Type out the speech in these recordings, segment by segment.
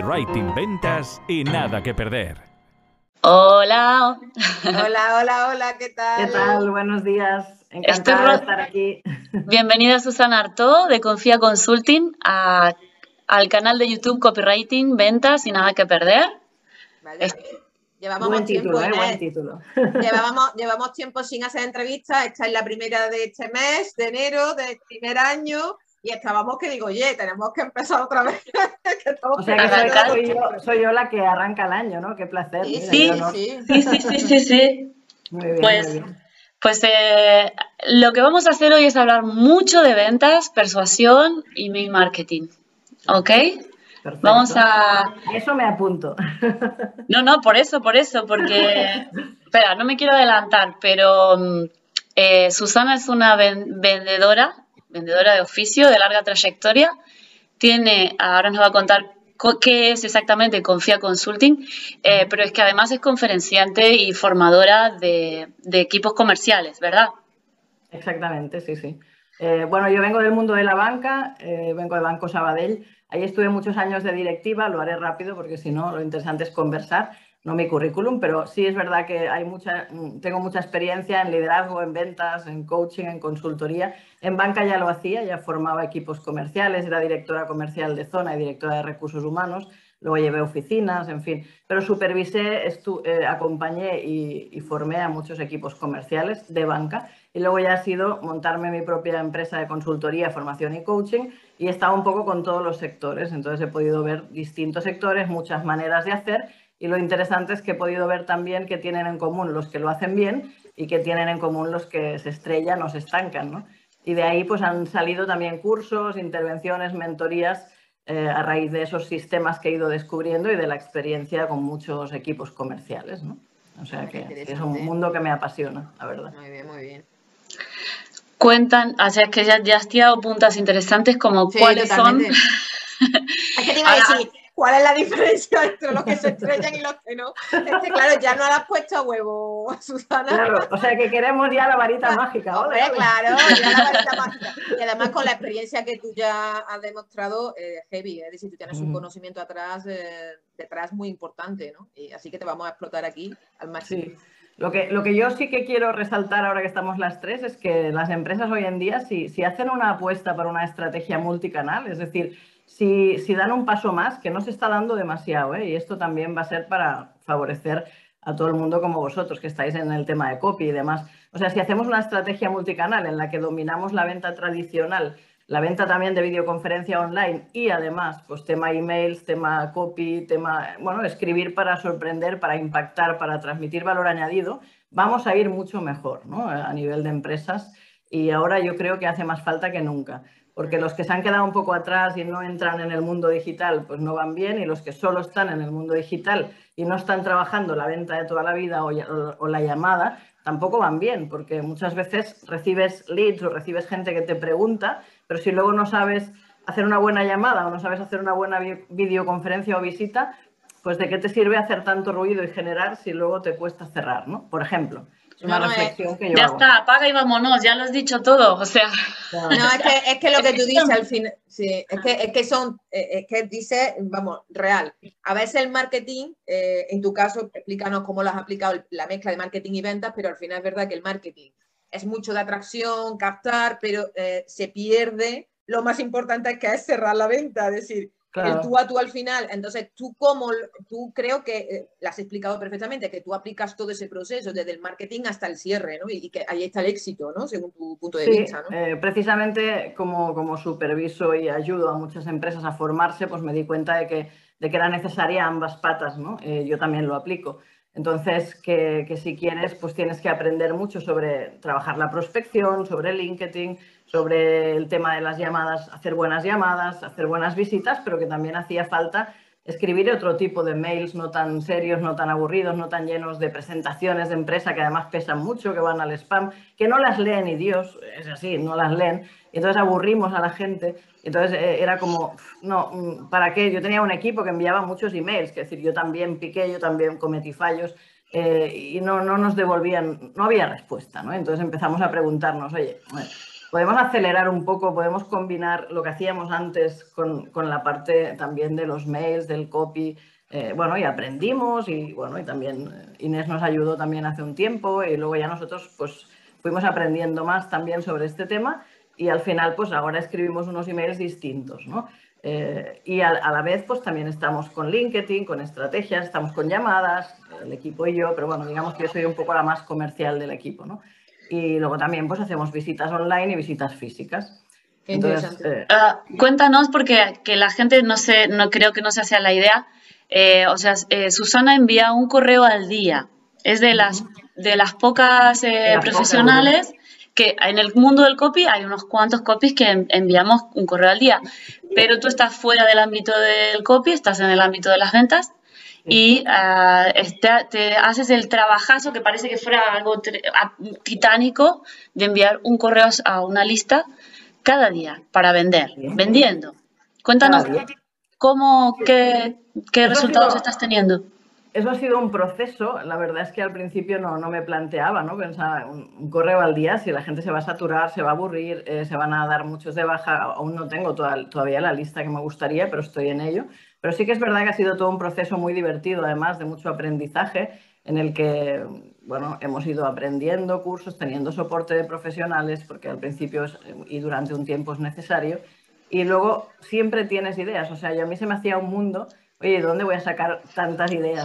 copywriting, ventas y nada que perder. Hola. Hola, hola, hola, ¿qué tal? ¿Qué tal? Buenos días. Encantada de estar aquí. Bienvenida Susana Arto de Confía Consulting al canal de YouTube Copywriting, Ventas y Nada que Perder. Llevamos buen tiempo, título, ¿eh? buen título. Llevábamos, llevamos tiempo sin hacer entrevistas. Esta es la primera de este mes, de enero, del primer año. Y estábamos que digo, oye, tenemos que empezar otra vez. o sea que soy yo, la que arranca el año, ¿no? Qué placer. Sí, sí, sí, sí, sí, sí, Muy bien, pues, muy bien. Pues eh, lo que vamos a hacer hoy es hablar mucho de ventas, persuasión y mail marketing. ¿Ok? Vamos a... Eso me apunto. No, no, por eso, por eso, porque... Espera, no me quiero adelantar, pero mm, eh, Susana es una vendedora vendedora de oficio de larga trayectoria. Tiene, ahora nos va a contar qué es exactamente Confía Consulting, eh, pero es que además es conferenciante y formadora de, equipos comerciales, ¿verdad? Exactamente, sí, sí. Eh, bueno, yo vengo del mundo de la banca, eh, vengo del Banco Sabadell. Ahí estuve muchos años de directiva, lo haré rápido porque si no, lo interesante es conversar no mi currículum, pero sí es verdad que hay mucha, tengo mucha experiencia en liderazgo, en ventas, en coaching, en consultoría. En banca ya lo hacía, ya formaba equipos comerciales, era directora comercial de zona y directora de recursos humanos, luego llevé oficinas, en fin, pero supervisé, eh, acompañé y, formé a muchos equipos comerciales de banca. Y luego ya ha sido montarme mi propia empresa de consultoría, formación y coaching. Y he un poco con todos los sectores, entonces he podido ver distintos sectores, muchas maneras de hacer y lo interesante es que he podido ver también que tienen en común los que lo hacen bien y que tienen en común los que se estrellan o se estancan. ¿no? Y de ahí pues han salido también cursos, intervenciones, mentorías eh, a raíz de esos sistemas que he ido descubriendo y de la experiencia con muchos equipos comerciales. ¿no? O sea que es un mundo que me apasiona, la verdad. Muy bien, muy bien. Cuentan, o sea, es que ya, ya has tirado puntas interesantes como cuáles son. Es que te iba a decir, ¿Cuál es la diferencia entre los que se estrellan y los que no? Es que, claro, ya no la has puesto a huevo, Susana. Claro, o sea que queremos ya la varita mágica. Hombre, claro, ya la varita mágica. Y además con la experiencia que tú ya has demostrado, eh, heavy, es decir, tú tienes un conocimiento atrás, eh, detrás muy importante, ¿no? Y así que te vamos a explotar aquí al máximo. Sí. Lo que, lo que yo sí que quiero resaltar ahora que estamos las tres es que las empresas hoy en día, si, si hacen una apuesta por una estrategia multicanal, es decir, si, dan un paso más, que no se está dando demasiado, ¿eh? y esto también va a ser para favorecer a todo el mundo como vosotros, que estáis en el tema de copy y demás. O sea, si hacemos una estrategia multicanal en la que dominamos la venta tradicional, la venta también de videoconferencia online y además, pues tema emails, tema copy, tema, bueno, escribir para sorprender, para impactar, para transmitir valor añadido, vamos a ir mucho mejor, ¿no? A nivel de empresas y ahora yo creo que hace más falta que nunca porque los que se han quedado un poco atrás y no entran en el mundo digital, pues no van bien, y los que solo están en el mundo digital y no están trabajando la venta de toda la vida o, la llamada, tampoco van bien, porque muchas veces recibes leads o recibes gente que te pregunta, pero si luego no sabes hacer una buena llamada o no sabes hacer una buena videoconferencia o visita, pues de qué te sirve hacer tanto ruido y generar si luego te cuesta cerrar, ¿no? Por ejemplo una reflexión que yo Ya está, apaga y vámonos, ya lo has dicho todo, o sea... No, es que, es que lo que tú dices al final, sí, es que, es que son, eh, es que dice, vamos, real. A veces el marketing, eh, en tu caso, explícanos cómo lo has aplicado la mezcla de marketing y ventas, pero al final es verdad que el marketing es mucho de atracción, captar, pero eh, se pierde. Lo más importante que es cerrar la venta, es decir, el tú a tú al final. Entonces, tú como, tú creo que eh, lo has explicado perfectamente, que tú aplicas todo ese proceso desde el marketing hasta el cierre, ¿no? Y, que ahí está el éxito, ¿no? Según tu punto de vista, ¿no? Eh, precisamente como, como superviso y ayudo a muchas empresas a formarse, pues me di cuenta de que, de que era necesaria ambas patas, ¿no? Eh, yo también lo aplico. Entonces, que, que, si quieres, pues tienes que aprender mucho sobre trabajar la prospección, sobre LinkedIn, sobre el tema de las llamadas, hacer buenas llamadas, hacer buenas visitas, pero que también hacía falta escribir otro tipo de mails no tan serios, no tan aburridos, no tan llenos de presentaciones de empresa que además pesan mucho, que van al spam, que no las leen y Dios, es así, no las leen. Y entonces aburrimos a la gente. Entonces eh, era como, no, ¿para qué? Yo tenía un equipo que enviaba muchos emails, que es decir, yo también piqué, yo también cometí fallos. Eh, y no, no nos devolvían, no había respuesta, ¿no? Entonces empezamos a preguntarnos, oye, podemos acelerar un poco, podemos combinar lo que hacíamos antes con, la parte también de los mails, del copy. Eh, bueno, y aprendimos y bueno, y también eh, Inés nos ayudó también hace un tiempo y luego ya nosotros pues fuimos aprendiendo más también sobre este tema y al final pues ahora escribimos unos emails distintos, ¿no? Eh, y a, la vez, pues también estamos con LinkedIn, con estrategias, estamos con llamadas, el equipo y yo, pero bueno, digamos que yo soy un poco la más comercial del equipo, ¿no? Y luego también pues hacemos visitas online y visitas físicas. Entonces, eh, ah, cuéntanos, porque que la gente no sé, no creo que no se hace la idea. Eh, o sea, Susana envía un correo al día. Es de las, de las pocas profesionales que en el mundo del copy hay unos cuantos copies que enviamos un correo al día, pero tú estás fuera del ámbito del copy, estás en el ámbito de las ventas y ah, te haces el trabajazo que parece que fuera algo titánico de enviar un correo a una lista cada día para vender, vendiendo. Cuéntanos cómo, qué, qué resultados estás teniendo eso ha sido un proceso. La verdad es que al principio no, no me planteaba, ¿no? Pensaba un, correo al día, si la gente se va a saturar, se va a aburrir, eh, se van a dar muchos de baja. Aún no tengo todavía la lista que me gustaría, pero estoy en ello. Pero sí que es verdad que ha sido todo un proceso muy divertido, además de mucho aprendizaje, en el que, bueno, hemos ido aprendiendo cursos, teniendo soporte de profesionales, porque al principio y durante un tiempo es necesario. Y luego siempre tienes ideas. O sea, yo a mí se me hacía un mundo oye, ¿dónde voy a sacar tantas ideas?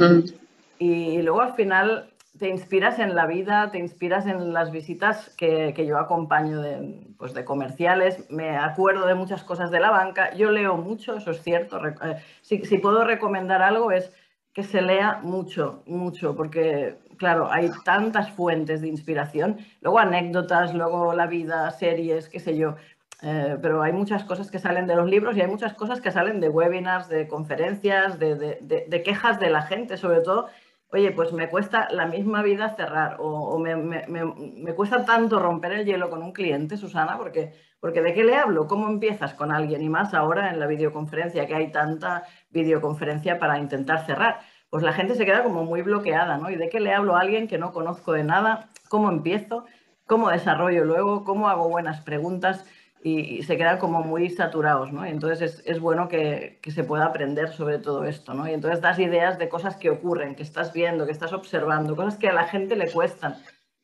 Y, luego al final te inspiras en la vida, te inspiras en las visitas que, yo acompaño de, pues de, comerciales, me acuerdo de muchas cosas de la banca, yo leo mucho, eso es cierto, eh, si, si, puedo recomendar algo es que se lea mucho, mucho, porque claro, hay tantas fuentes de inspiración, luego anécdotas, luego la vida, series, qué sé yo, eh, pero hay muchas cosas que salen de los libros y hay muchas cosas que salen de webinars, de conferencias, de, quejas de la gente, sobre todo. Oye, pues me cuesta la misma vida cerrar o, me, cuesta tanto romper el hielo con un cliente, Susana, porque, porque ¿de qué le hablo? ¿Cómo empiezas con alguien? Y más ahora en la videoconferencia, que hay tanta videoconferencia para intentar cerrar. Pues la gente se queda como muy bloqueada, ¿no? ¿Y de qué le hablo a alguien que no conozco de nada? ¿Cómo empiezo? ¿Cómo desarrollo luego? ¿Cómo hago buenas preguntas? Y, se quedan como muy saturados, ¿no? Y entonces es, bueno que, se pueda aprender sobre todo esto, ¿no? Y entonces das ideas de cosas que ocurren, que estás viendo, que estás observando, cosas que a la gente le cuestan.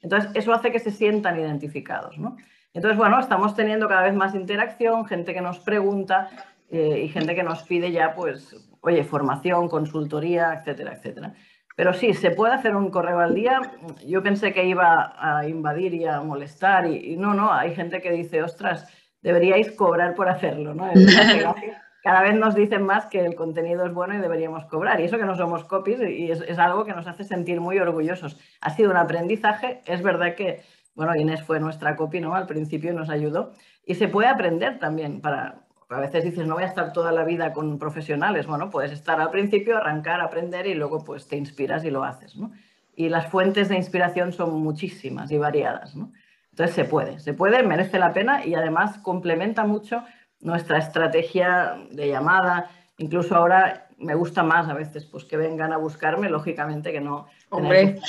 Entonces eso hace que se sientan identificados, ¿no? Entonces, bueno, estamos teniendo cada vez más interacción, gente que nos pregunta eh, y gente que nos pide ya, pues, oye, formación, consultoría, etcétera, etcétera. Pero sí, se puede hacer un correo al día. Yo pensé que iba a invadir y a molestar y no, no, hay gente que dice, ostras, deberíais cobrar por hacerlo, ¿no? Cada vez nos dicen más que el contenido es bueno y deberíamos cobrar. Y eso que no somos copies y es, algo que nos hace sentir muy orgullosos. Ha sido un aprendizaje. Es verdad que, bueno, Inés fue nuestra copy, ¿no? Al principio nos ayudó. Y se puede aprender también para... A veces dices, no voy a estar toda la vida con profesionales. Bueno, puedes estar al principio, arrancar, aprender y luego pues te inspiras y lo haces, ¿no? Y las fuentes de inspiración son muchísimas y variadas, ¿no? Entonces se puede, se puede, merece la pena y además complementa mucho nuestra estrategia de llamada. Incluso ahora me gusta más a veces pues que vengan a buscarme, lógicamente que no. Hombre,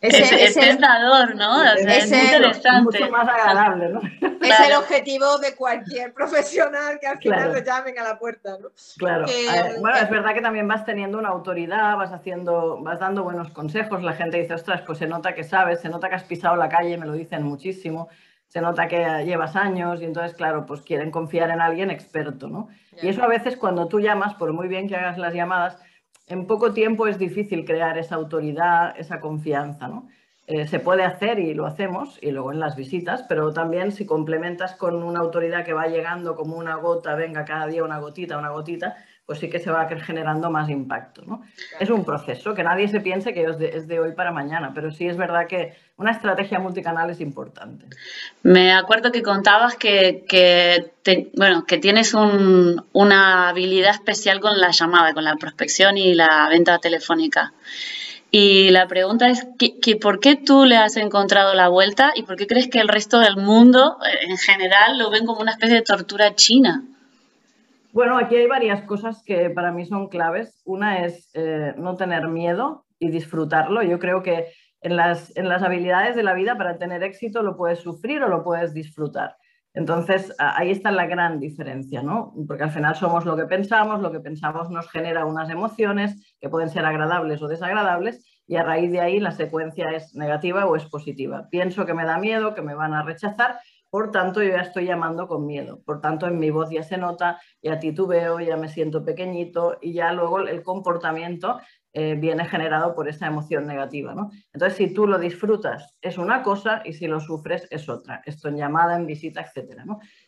ese, es tentador, ¿no? es interesante. Mucho más agradable, ¿no? Es el objetivo de cualquier profesional que al final lo llamen a la puerta, ¿no? Claro. Eh, bueno, es verdad que también vas teniendo una autoridad, vas haciendo, vas dando buenos consejos. La gente dice, ostras, pues se nota que sabes, se nota que has pisado la calle, me lo dicen muchísimo se nota que llevas años y entonces, claro, pues quieren confiar en alguien experto, ¿no? Y eso a veces cuando tú llamas, por muy bien que hagas las llamadas, en poco tiempo es difícil crear esa autoridad, esa confianza, ¿no? Eh, se puede hacer y lo hacemos, y luego en las visitas, pero también si complementas con una autoridad que va llegando como una gota, venga cada día una gotita, una gotita, pues sí que se va generando más impacto. ¿no? Es un proceso, que nadie se piense que es de, hoy para mañana, pero sí es verdad que una estrategia multicanal es importante. Me acuerdo que contabas que, bueno, que tienes una habilidad especial con la llamada, con la prospección y la venta telefónica. Y la pregunta es, que, ¿por qué tú le has encontrado la vuelta y por qué crees que el resto del mundo eh, en general lo ven como una especie de tortura china? Bueno, aquí hay varias cosas que para mí son claves. Una es eh, no tener miedo y disfrutarlo. Yo creo que en las, en las habilidades de la vida para tener éxito lo puedes sufrir o lo puedes disfrutar. Entonces, ahí está la gran diferencia, ¿no? Porque al final somos lo que pensamos, lo que pensamos nos genera unas emociones que pueden ser agradables o desagradables y a raíz de ahí la secuencia es negativa o es positiva. Pienso que me da miedo, que me van a rechazar, por tanto yo ya estoy llamando con miedo. Por tanto, en mi voz ya se nota, ya titubeo, ya me siento pequeñito y ya luego el comportamiento eh, viene generado por esa emoción negativa. ¿no? Entonces, si tú lo disfrutas es una cosa y si lo sufres es otra. Esto en llamada, en visita, etc.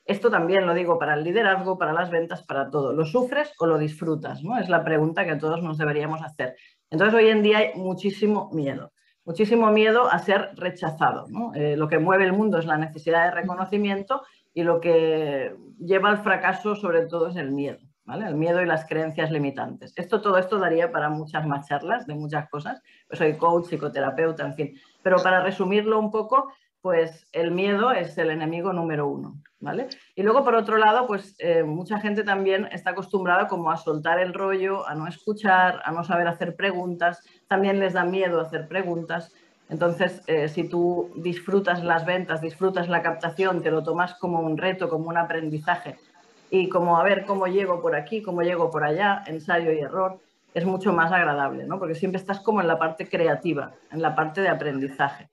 Esto también lo digo para el liderazgo, para las ventas, para todo. ¿Lo sufres o lo disfrutas? ¿no? Es la pregunta que todos nos deberíamos hacer. Entonces, hoy en día hay muchísimo miedo. Muchísimo miedo a ser rechazado. Eh, lo que mueve el mundo es la necesidad de reconocimiento y lo que lleva al fracaso sobre todo es el miedo. El miedo y las creencias limitantes. Esto, todo esto daría para muchas más charlas de muchas cosas. Soy coach, psicoterapeuta, en fin. Pero para resumirlo un poco, pues el miedo es el enemigo número uno, ¿vale? Y luego, por otro lado, pues eh, mucha gente también está acostumbrada como a soltar el rollo, a no escuchar, a no saber hacer preguntas. También les da miedo hacer preguntas. Entonces, eh, si tú disfrutas las ventas, disfrutas la captación, te lo tomas como un reto, como un aprendizaje y como a ver cómo llego por aquí, cómo llego por allá, ensayo y error, es mucho más agradable, ¿no? Porque siempre estás como en la parte creativa, en la parte de aprendizaje.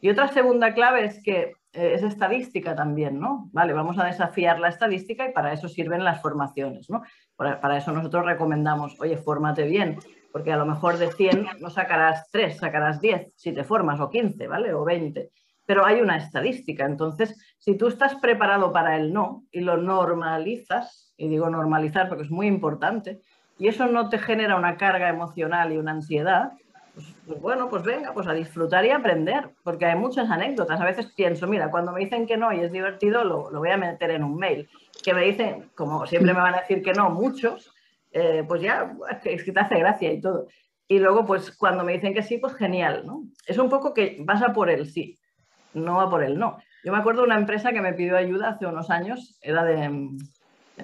Y otra segunda clave es que eh, es estadística también, ¿no? Vale, vamos a desafiar la estadística y para eso sirven las formaciones, ¿no? Para, para eso nosotros recomendamos, oye, fórmate bien, porque a lo mejor de 100 no sacarás 3, sacarás 10 si te formas, o 15, ¿vale? O 20 pero hay una estadística. Entonces, si tú estás preparado para el no y lo normalizas, y digo normalizar porque es muy importante, y eso no te genera una carga emocional y una ansiedad, pues, pues, bueno, pues venga, pues a disfrutar y aprender, porque hay muchas anécdotas. A veces pienso, mira, cuando me dicen que no y es divertido, lo, voy a meter en un mail. Que me dicen, como siempre me van a decir que no, muchos, eh, pues ya, es que te hace gracia y todo. Y luego, pues cuando me dicen que sí, pues genial, ¿no? Es un poco que vas a por el sí no va por el no. Yo me acuerdo de una empresa que me pidió ayuda hace unos años, era de,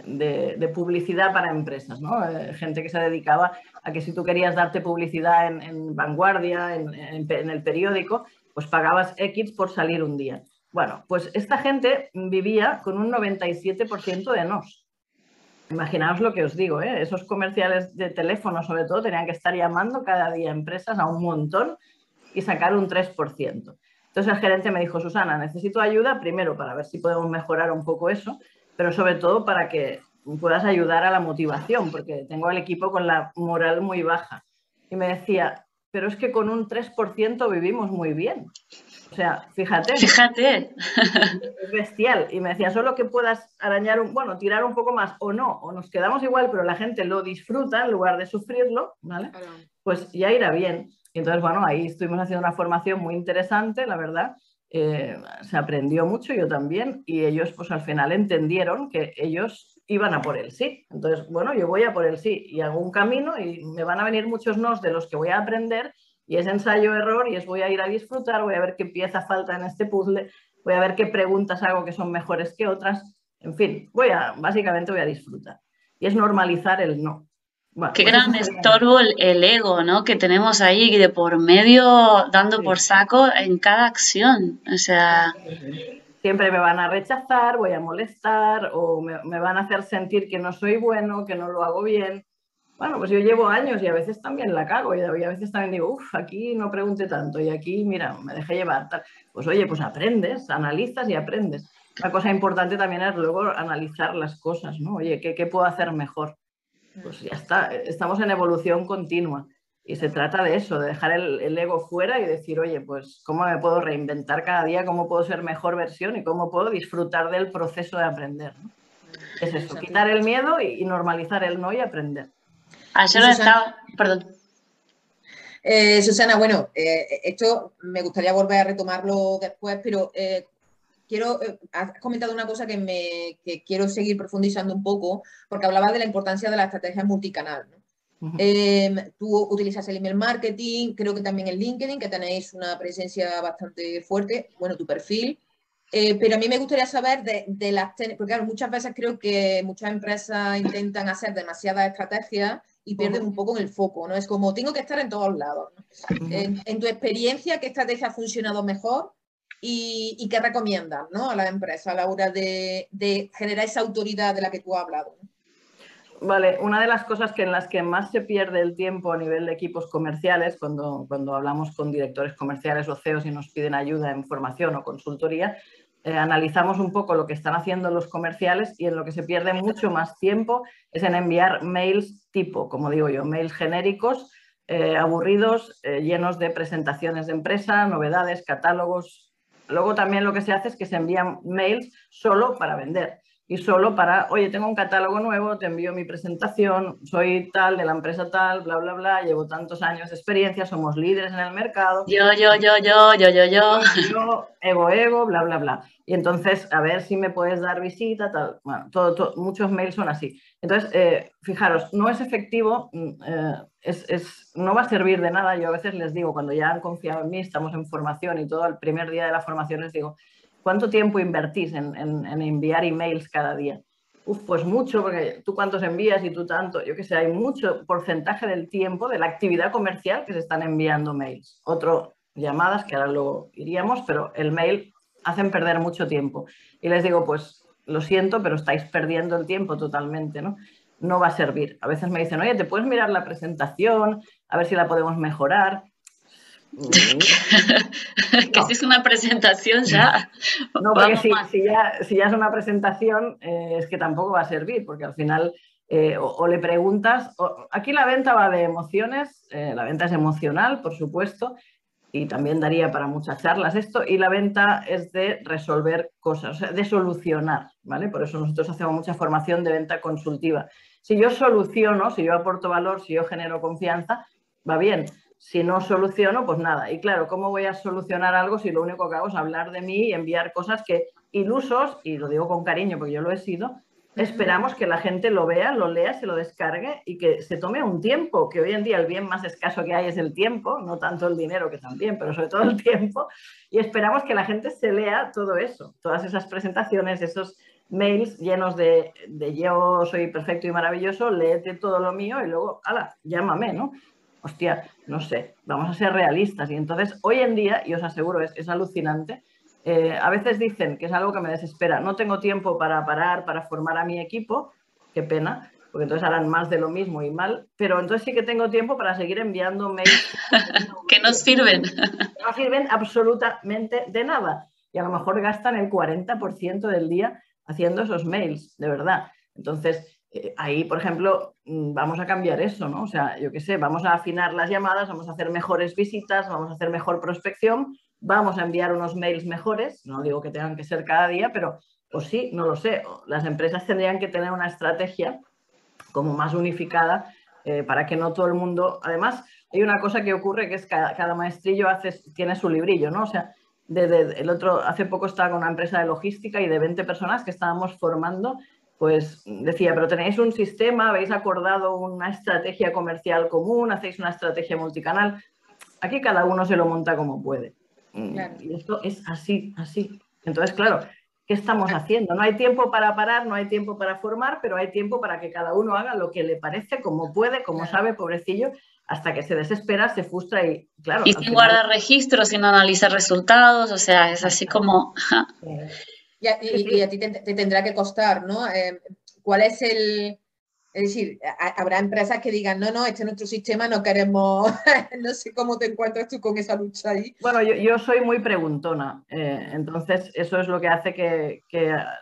de, publicidad para empresas, ¿no? Eh, gente que se dedicaba a que si tú querías darte publicidad en, vanguardia, en, el periódico, pues pagabas X por salir un día. Bueno, pues esta gente vivía con un 97% de nos. Imaginaos lo que os digo, ¿eh? esos comerciales de teléfono sobre todo tenían que estar llamando cada día a empresas a un montón y sacar un 3%. Entonces el gerente me dijo, Susana, necesito ayuda primero para ver si podemos mejorar un poco eso, pero sobre todo para que puedas ayudar a la motivación, porque tengo al equipo con la moral muy baja. Y me decía, pero es que con un 3% vivimos muy bien. O sea, fíjate. Fíjate. Es bestial. Y me decía, solo que puedas arañar un, bueno, tirar un poco más o no, o nos quedamos igual, pero la gente lo disfruta en lugar de sufrirlo, ¿vale? Pues ya irá bien. Y entonces, bueno, ahí estuvimos haciendo una formación muy interesante, la verdad. Eh, se aprendió mucho, yo también, y ellos pues al final entendieron que ellos iban a por el sí. Entonces, bueno, yo voy a por el sí y hago un camino y me van a venir muchos nos de los que voy a aprender y es ensayo-error y es voy a ir a disfrutar, voy a ver qué pieza falta en este puzzle, voy a ver qué preguntas hago que son mejores que otras, en fin, voy a, básicamente voy a disfrutar. Y es normalizar el no. Qué gran estorbo el, ego, ¿no? Que tenemos ahí de por medio dando por saco en cada acción. O sea. Siempre me van a rechazar, voy a molestar o me, van a hacer sentir que no soy bueno, que no lo hago bien. Bueno, pues yo llevo años y a veces también la cago y a veces también digo, uff, aquí no pregunte tanto y aquí, mira, me dejé llevar. Tal. Pues oye, pues aprendes, analizas y aprendes. Una cosa importante también es luego analizar las cosas, ¿no? Oye, ¿qué, qué puedo hacer mejor? Pues ya está, estamos en evolución continua. Y se trata de eso, de dejar el, ego fuera y decir, oye, pues cómo me puedo reinventar cada día, cómo puedo ser mejor versión y cómo puedo disfrutar del proceso de aprender. Es eso, quitar el miedo y, normalizar el no y aprender. Ayer no estaba, perdón. Eh, Susana, bueno, eh, esto me gustaría volver a retomarlo después, pero eh, quiero, eh, has comentado una cosa que, me, quiero seguir profundizando un poco, porque hablabas de la importancia de la estrategia multicanal. Em, tú utilizas el email marketing, creo que también el LinkedIn, que tenéis una presencia bastante fuerte, bueno, tu perfil. Eh, pero a mí me gustaría saber de, las, porque claro, muchas veces creo que muchas empresas intentan hacer demasiadas estrategias y pierden un poco en el foco, ¿no? Es como, tengo que estar en todos lados. en, tu experiencia, ¿qué estrategia ha funcionado mejor? Y, qué recomiendas ¿no? a la empresa a la hora de, generar esa autoridad de la que tú has hablado. Vale, una de las cosas en las que más se pierde el tiempo a nivel de equipos comerciales, cuando, cuando hablamos con directores comerciales o CEOs y nos piden ayuda en formación o consultoría, eh, analizamos un poco lo que están haciendo los comerciales y en lo que se pierde mucho más tiempo es en enviar mails tipo, como digo yo, mails genéricos, eh, aburridos, eh, llenos de presentaciones de empresa, novedades, catálogos. Luego también lo que se hace es que se envían mails solo para vender y solo para, oye, tengo un catálogo nuevo, te envío mi presentación, soy tal de la empresa tal, bla, bla, bla, llevo tantos años de experiencia, somos líderes en el mercado. Yo, yo, yo, yo, yo, yo, yo. Yo, ego, ego, bla, bla, bla. Y entonces, a ver si me puedes dar visita, tal. Bueno, todo, muchos mails son así. Entonces, eh, fijaros, no es efectivo, mm, eh, es, es, no va a servir de nada. Yo a veces les digo, cuando ya han confiado en mí, estamos en formación y todo, el primer día de la formación les digo, ¿Cuánto tiempo invertís en, enviar emails cada día? Uf, pues mucho, porque tú cuántos envías y tú tanto. Yo que sé, hay mucho porcentaje del tiempo de la actividad comercial que se están enviando mails. Otro, llamadas, que ahora luego iríamos, pero el mail hacen perder mucho tiempo. Y les digo, pues lo siento, pero estáis perdiendo el tiempo totalmente, ¿no? No va a servir. A veces me dicen, oye, ¿te puedes mirar la presentación? A ver si la podemos mejorar. que si es una presentación ya. No, porque si, ya, es una presentación, eh, es que tampoco va a servir, porque al final eh, o, le preguntas. aquí la venta va de emociones, eh, la venta es emocional, por supuesto, y también daría para muchas charlas esto, y la venta es de resolver cosas, de solucionar, ¿vale? Por eso nosotros hacemos mucha formación de venta consultiva. Si yo soluciono, si yo aporto valor, si yo genero confianza, va bien si no soluciono, pues nada. Y claro, ¿cómo voy a solucionar algo si lo único que hago es hablar de mí y enviar cosas que ilusos, y lo digo con cariño porque yo lo he sido, esperamos que la gente lo vea, lo lea, se lo descargue y que se tome un tiempo, que hoy en día el bien más escaso que hay es el tiempo, no tanto el dinero que también, pero sobre todo el tiempo, y esperamos que la gente se lea todo eso, todas esas presentaciones, esos mails llenos de, de yo soy perfecto y maravilloso, léete todo lo mío y luego, ala, llámame, ¿no? Hostia, no sé, vamos a ser realistas. Y entonces, hoy en día, y os aseguro, es, es alucinante, eh, a veces dicen que es algo que me desespera, no tengo tiempo para parar, para formar a mi equipo, qué pena, porque entonces harán más de lo mismo y mal, pero entonces sí que tengo tiempo para seguir enviando mails. que no sirven. no sirven absolutamente de nada. Y a lo mejor gastan el 40% del día haciendo esos mails, de verdad. Entonces, eh, ahí, por ejemplo, mm, vamos a cambiar eso, ¿no? O sea, yo qué sé, vamos a afinar las llamadas, vamos a hacer mejores visitas, vamos a hacer mejor prospección, vamos a enviar unos mails mejores, no digo que tengan que ser cada día, pero pues sí, no lo sé, las empresas tendrían que tener una estrategia como más unificada eh, para que no todo el mundo, además, hay una cosa que ocurre que es que cada, maestrillo tiene su librillo, ¿no? O sea, el otro, hace poco estaba con una empresa de logística y de 20 personas que estábamos formando pues decía, pero tenéis un sistema, habéis acordado una estrategia comercial común, hacéis una estrategia multicanal. Aquí cada uno se lo monta como puede. Mm, y esto es así, así. Entonces, claro, ¿qué estamos haciendo? No hay tiempo para parar, no hay tiempo para formar, pero hay tiempo para que cada uno haga lo que le parece, como puede, como sabe, pobrecillo, hasta que se desespera, se frustra y, claro. Y sin guardar registros, sin analizar resultados, o sea, es así como. Y a, ti te, tendrá que costar, ¿no? Eh, ¿Cuál es el...? Es decir, habrá empresas que digan, no, no, este es nuestro sistema, no queremos, no sé cómo te encuentras tú con esa lucha ahí. Bueno, yo, soy muy preguntona, eh, entonces eso es lo que hace que,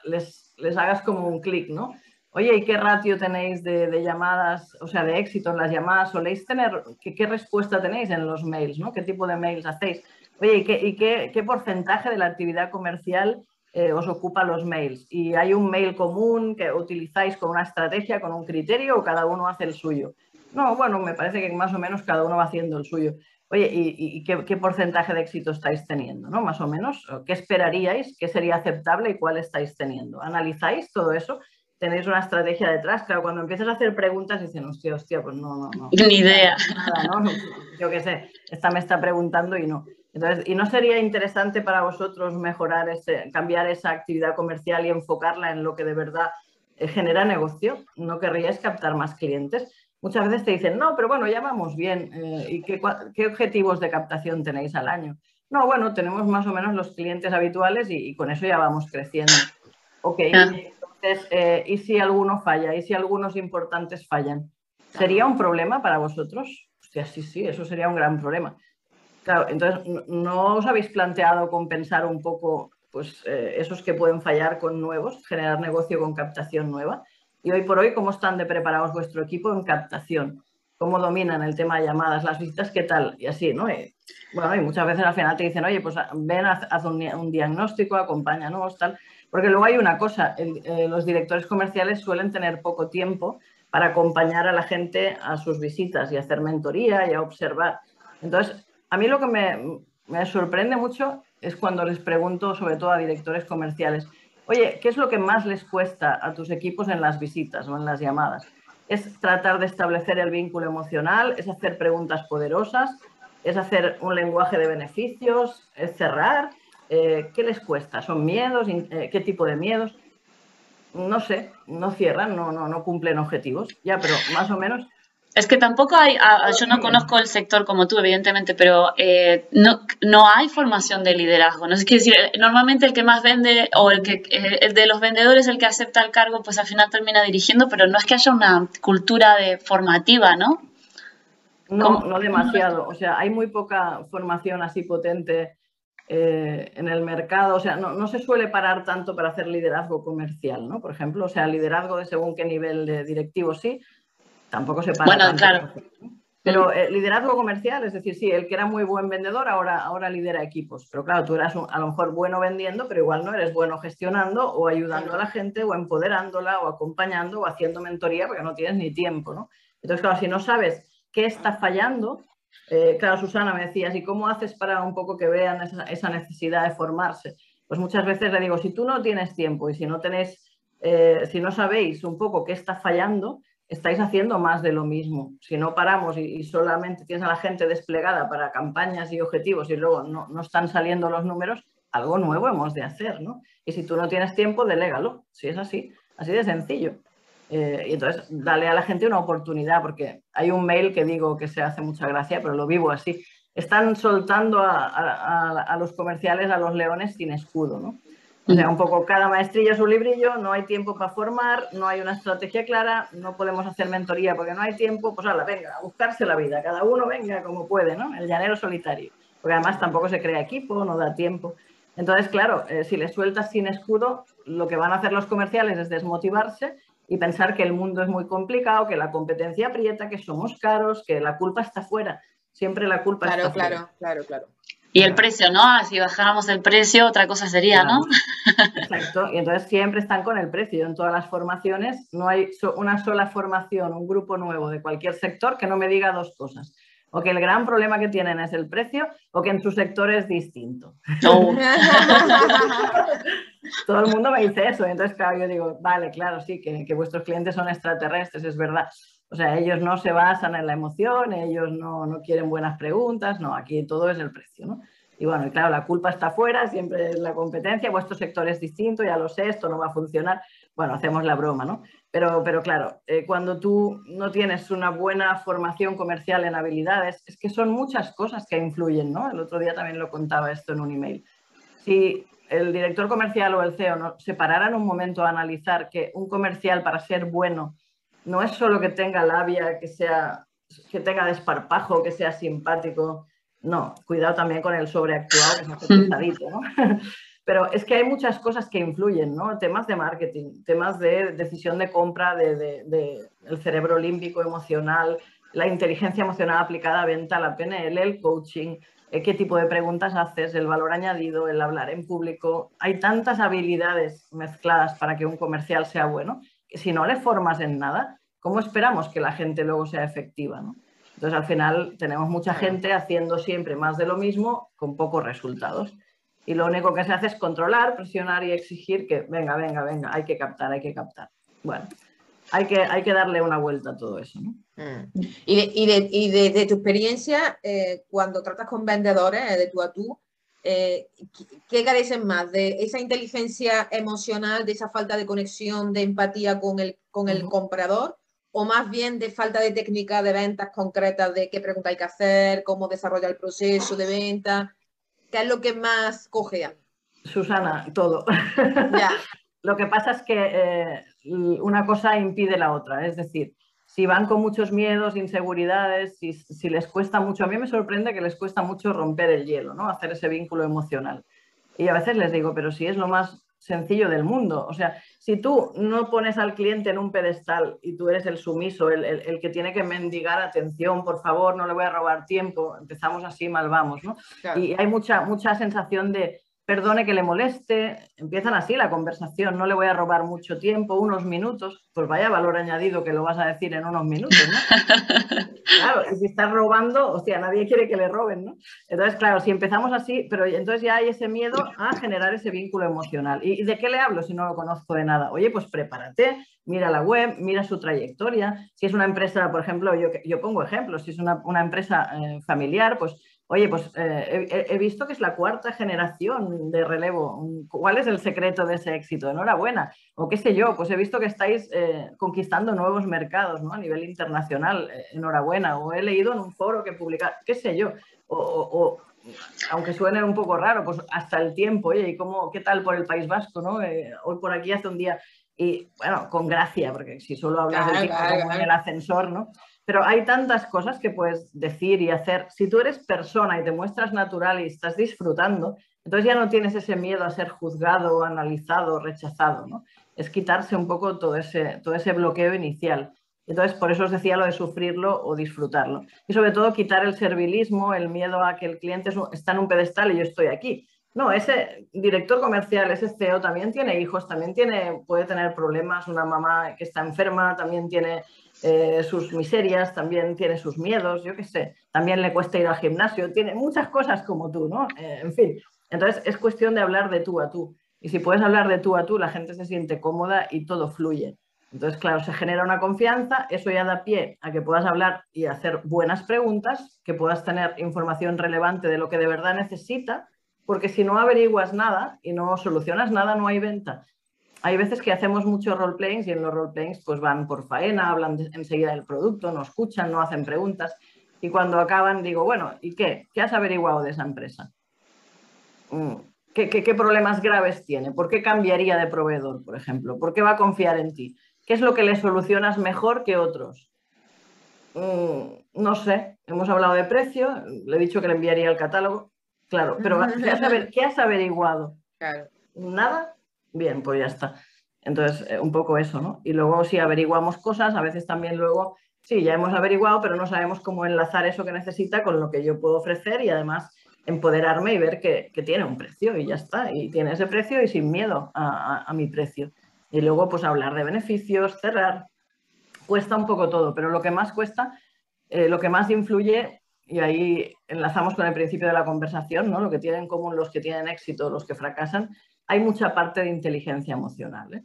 les, les, hagas como un clic, ¿no? Oye, ¿y qué ratio tenéis de, llamadas, o sea, de éxito en las llamadas? ¿Soléis tener, qué, qué, respuesta tenéis en los mails, ¿no? ¿Qué tipo de mails hacéis? Oye, ¿y qué, y qué, qué porcentaje de la actividad comercial eh, os ocupa los mails. Y hay un mail común que utilizáis con una estrategia, con un criterio, o cada uno hace el suyo. No, bueno, me parece que más o menos cada uno va haciendo el suyo. Oye, ¿y, qué, porcentaje de éxito estáis teniendo? ¿no? Más o menos, ¿qué esperaríais? ¿Qué sería aceptable y cuál estáis teniendo? ¿Analizáis todo eso? ¿Tenéis una estrategia detrás? Claro, cuando empiezas a hacer preguntas dicen, hostia, hostia, pues no, no, no. Ni idea. Yo qué sé, esta me está preguntando y no. Entonces, ¿y no sería interesante para vosotros mejorar, ese, cambiar esa actividad comercial y enfocarla en lo que de verdad eh, genera negocio? ¿No querríais captar más clientes? muchas veces te dicen, no, pero bueno, ya vamos bien. Eh, ¿Y qué, qué, objetivos de captación tenéis al año? No, bueno, tenemos más o menos los clientes habituales y, con eso ya vamos creciendo. Ok, entonces, eh, ¿y si alguno falla? ¿Y si algunos importantes fallan? ¿Sería un problema para vosotros? Hostia, sí, sí, eso sería un gran problema. Claro, entonces, ¿no os habéis planteado compensar un poco pues, eh, esos que pueden fallar con nuevos, generar negocio con captación nueva? Y hoy por hoy, ¿cómo están de preparados vuestro equipo en captación? ¿Cómo dominan el tema de llamadas, las visitas, qué tal? Y así, ¿no? Y, bueno, y muchas veces al final te dicen, oye, pues ven, haz, un, diagnóstico, acompáñanos, tal. Porque luego hay una cosa, eh, los directores comerciales suelen tener poco tiempo para acompañar a la gente a sus visitas y hacer mentoría y a observar. Entonces, a mí lo que me, sorprende mucho es cuando les pregunto, sobre todo a directores comerciales, Oye, ¿qué es lo que más les cuesta a tus equipos en las visitas o en las llamadas? Es tratar de establecer el vínculo emocional, es hacer preguntas poderosas, es hacer un lenguaje de beneficios, es cerrar. Eh, ¿Qué les cuesta? ¿Son miedos? Eh, ¿Qué tipo de miedos? No sé, no cierran, no, no, no cumplen objetivos. Ya, pero más o menos es que tampoco hay, yo no conozco el sector como tú, evidentemente, pero eh, no, no hay formación de liderazgo. No sé qué decir, normalmente el que más vende o el que eh, el de los vendedores, el que acepta el cargo, pues al final termina dirigiendo, pero no es que haya una cultura de formativa, ¿no? No, no demasiado. O sea, hay muy poca formación así potente eh, en el mercado. O sea, no, no, se suele parar tanto para hacer liderazgo comercial, ¿no? Por ejemplo, o sea, liderazgo de según qué nivel de directivo sí, tampoco se para. Bueno, claro. Pero eh, liderazgo comercial, es decir, sí, el que era muy buen vendedor ahora, ahora lidera equipos. Pero claro, tú eras a lo mejor bueno vendiendo, pero igual no eres bueno gestionando o ayudando a la gente o empoderándola o acompañando o haciendo mentoría porque no tienes ni tiempo, ¿no? Entonces, claro, si no sabes qué está fallando, eh, claro, Susana me decías, ¿y cómo haces para un poco que vean esa, necesidad de formarse? Pues muchas veces le digo, si tú no tienes tiempo y si no tenéis, eh, si no sabéis un poco qué está fallando, estáis haciendo más de lo mismo. Si no paramos y, solamente tienes a la gente desplegada para campañas y objetivos y luego no, no, están saliendo los números, algo nuevo hemos de hacer, ¿no? Y si tú no tienes tiempo, delégalo, si es así, así de sencillo. Eh, y entonces, dale a la gente una oportunidad, porque hay un mail que digo que se hace mucha gracia, pero lo vivo así. Están soltando a, a, a los comerciales, a los leones sin escudo, ¿no? O sea, un poco cada maestrillo su librillo, no hay tiempo para formar, no hay una estrategia clara, no podemos hacer mentoría porque no hay tiempo, pues la venga, a buscarse la vida, cada uno venga como puede, ¿no? El llanero solitario, porque además tampoco se crea equipo, no da tiempo. Entonces, claro, eh, si le sueltas sin escudo, lo que van a hacer los comerciales es desmotivarse y pensar que el mundo es muy complicado, que la competencia aprieta, que somos caros, que la culpa está fuera. Siempre la culpa está fuera. Claro, claro, claro. Y el precio, ¿no? Ah, si bajáramos el precio, otra cosa sería, ¿no? Exacto. Y entonces siempre están con el precio. En todas las formaciones no hay una sola formación, un grupo nuevo de cualquier sector que no me diga dos cosas. O que el gran problema que tienen es el precio o que en su sector es distinto. Todo el mundo me dice eso. Entonces, claro, yo digo, vale, claro, sí, que, que vuestros clientes son extraterrestres, es verdad. O sea, ellos no se basan en la emoción, ellos no, no, quieren buenas preguntas, no, aquí todo es el precio, ¿no? Y bueno, y claro, la culpa está fuera, siempre es la competencia, vuestro sector es distinto, ya lo sé, esto no va a funcionar. Bueno, hacemos la broma, ¿no? Pero, pero claro, eh, cuando tú no tienes una buena formación comercial en habilidades, es que son muchas cosas que influyen, ¿no? El otro día también lo contaba esto en un email. Si el director comercial o el CEO no, se pararan un momento a analizar que un comercial para ser bueno no es solo que tenga labia, que, sea, que tenga desparpajo, que sea simpático. No, cuidado también con el sobreactuado, que es pesadito, ¿no? Pero es que hay muchas cosas que influyen, ¿no? Temas de marketing, temas de decisión de compra, del de, cerebro límbico emocional, la inteligencia emocional aplicada a venta, la PNL, el coaching, eh, qué tipo de preguntas haces, el valor añadido, el hablar en público. Hay tantas habilidades mezcladas para que un comercial sea bueno si no le formas en nada, ¿cómo esperamos que la gente luego sea efectiva? Entonces, al final, tenemos mucha gente haciendo siempre más de lo mismo con pocos resultados. Y lo único que se hace es controlar, presionar y exigir que, venga, venga, venga, hay que captar, hay que captar. Bueno, hay que, hay que darle una vuelta a todo eso. ¿no? Mm. Y, de, tu experiencia, eh, cuando tratas con vendedores eh, de tú a tú, eh, ¿qué carecen más? ¿De esa inteligencia emocional, de esa falta de conexión, de empatía con el, con el comprador? o más bien de falta de técnica de ventas concretas, de qué pregunta hay que hacer, cómo desarrollar el proceso de venta? ¿Qué es lo que más cogea? Susana, todo. Ya. lo que pasa es que eh, una cosa impide la otra, es decir, si van con muchos miedos, inseguridades, si, si, les cuesta mucho, a mí me sorprende que les cuesta mucho romper el hielo, ¿no? hacer ese vínculo emocional. Y a veces les digo, pero si es lo más sencillo del mundo, o sea, si tú no pones al cliente en un pedestal y tú eres el sumiso, el, el, el que tiene que mendigar atención, por favor, no le voy a robar tiempo, empezamos así, mal vamos, ¿no? Claro. Y hay mucha, mucha sensación de, perdone que le moleste, empiezan así la conversación, no le voy a robar mucho tiempo, unos minutos, pues vaya valor añadido que lo vas a decir en unos minutos, ¿no? claro, y si estás robando, hostia, nadie quiere que le roben, ¿no? Entonces, claro, si empezamos así, pero entonces ya hay ese miedo a generar ese vínculo emocional. ¿Y de qué le hablo si no lo conozco de nada? Oye, pues prepárate, mira la web, mira su trayectoria. Si es una empresa, por ejemplo, yo, yo pongo ejemplos, si es una, una empresa eh, familiar, pues Oye, pues eh, he, he, visto que es la cuarta generación de relevo. ¿Cuál es el secreto de ese éxito? Enhorabuena. O qué sé yo, pues he visto que estáis eh, conquistando nuevos mercados ¿no? a nivel internacional. Eh, enhorabuena. O he leído en un foro que publica, qué sé yo. O, o, o, aunque suene un poco raro, pues hasta el tiempo. Oye, ¿y cómo, qué tal por el País Vasco? ¿no? Eh, hoy por aquí hace un día. Y bueno, con gracia, porque si solo hablas claro, del tiempo claro. en el ascensor, ¿no? Pero hay tantas cosas que puedes decir y hacer. Si tú eres persona y te muestras natural y estás disfrutando, entonces ya no tienes ese miedo a ser juzgado, analizado, rechazado. ¿no? Es quitarse un poco todo ese, todo ese bloqueo inicial. Entonces, por eso os decía lo de sufrirlo o disfrutarlo. Y sobre todo quitar el servilismo, el miedo a que el cliente está en un pedestal y yo estoy aquí. No, ese director comercial, ese CEO también tiene hijos, también tiene, puede tener problemas, una mamá que está enferma, también tiene eh, sus miserias, también tiene sus miedos, yo qué sé, también le cuesta ir al gimnasio, tiene muchas cosas como tú, ¿no? Eh, en fin, entonces es cuestión de hablar de tú a tú. Y si puedes hablar de tú a tú, la gente se siente cómoda y todo fluye. Entonces, claro, se genera una confianza, eso ya da pie a que puedas hablar y hacer buenas preguntas, que puedas tener información relevante de lo que de verdad necesita, porque si no averiguas nada y no solucionas nada, no hay venta. Hay veces que hacemos muchos roleplayings y en los roleplayings pues van por faena, hablan enseguida del producto, no escuchan, no hacen preguntas. Y cuando acaban digo, bueno, ¿y qué? ¿Qué has averiguado de esa empresa? Mm, ¿Qué, qué, qué problemas graves tiene? ¿Por qué cambiaría de proveedor, por ejemplo? ¿Por qué va a confiar en ti? ¿Qué es lo que le solucionas mejor que otros? Mm, no sé, hemos hablado de precio, le he dicho que le enviaría el catálogo, claro, pero ¿qué has, ¿qué has averiguado? Claro. ¿Nada? Bien, pues ya está. Entonces, eh, un poco eso, ¿no? Y luego si averiguamos cosas, a veces también luego, sí, ya hemos averiguado, pero no sabemos cómo enlazar eso que necesita con lo que yo puedo ofrecer y además empoderarme y ver que, que tiene un precio y ya está. Y tiene ese precio y sin miedo a, a, a mi precio. Y luego, pues hablar de beneficios, cerrar. Cuesta un poco todo, pero lo que más cuesta, eh, lo que más influye, y ahí enlazamos con el principio de la conversación, ¿no? Lo que tienen en común los que tienen éxito, los que fracasan, hay mucha parte de inteligencia emocional. ¿eh?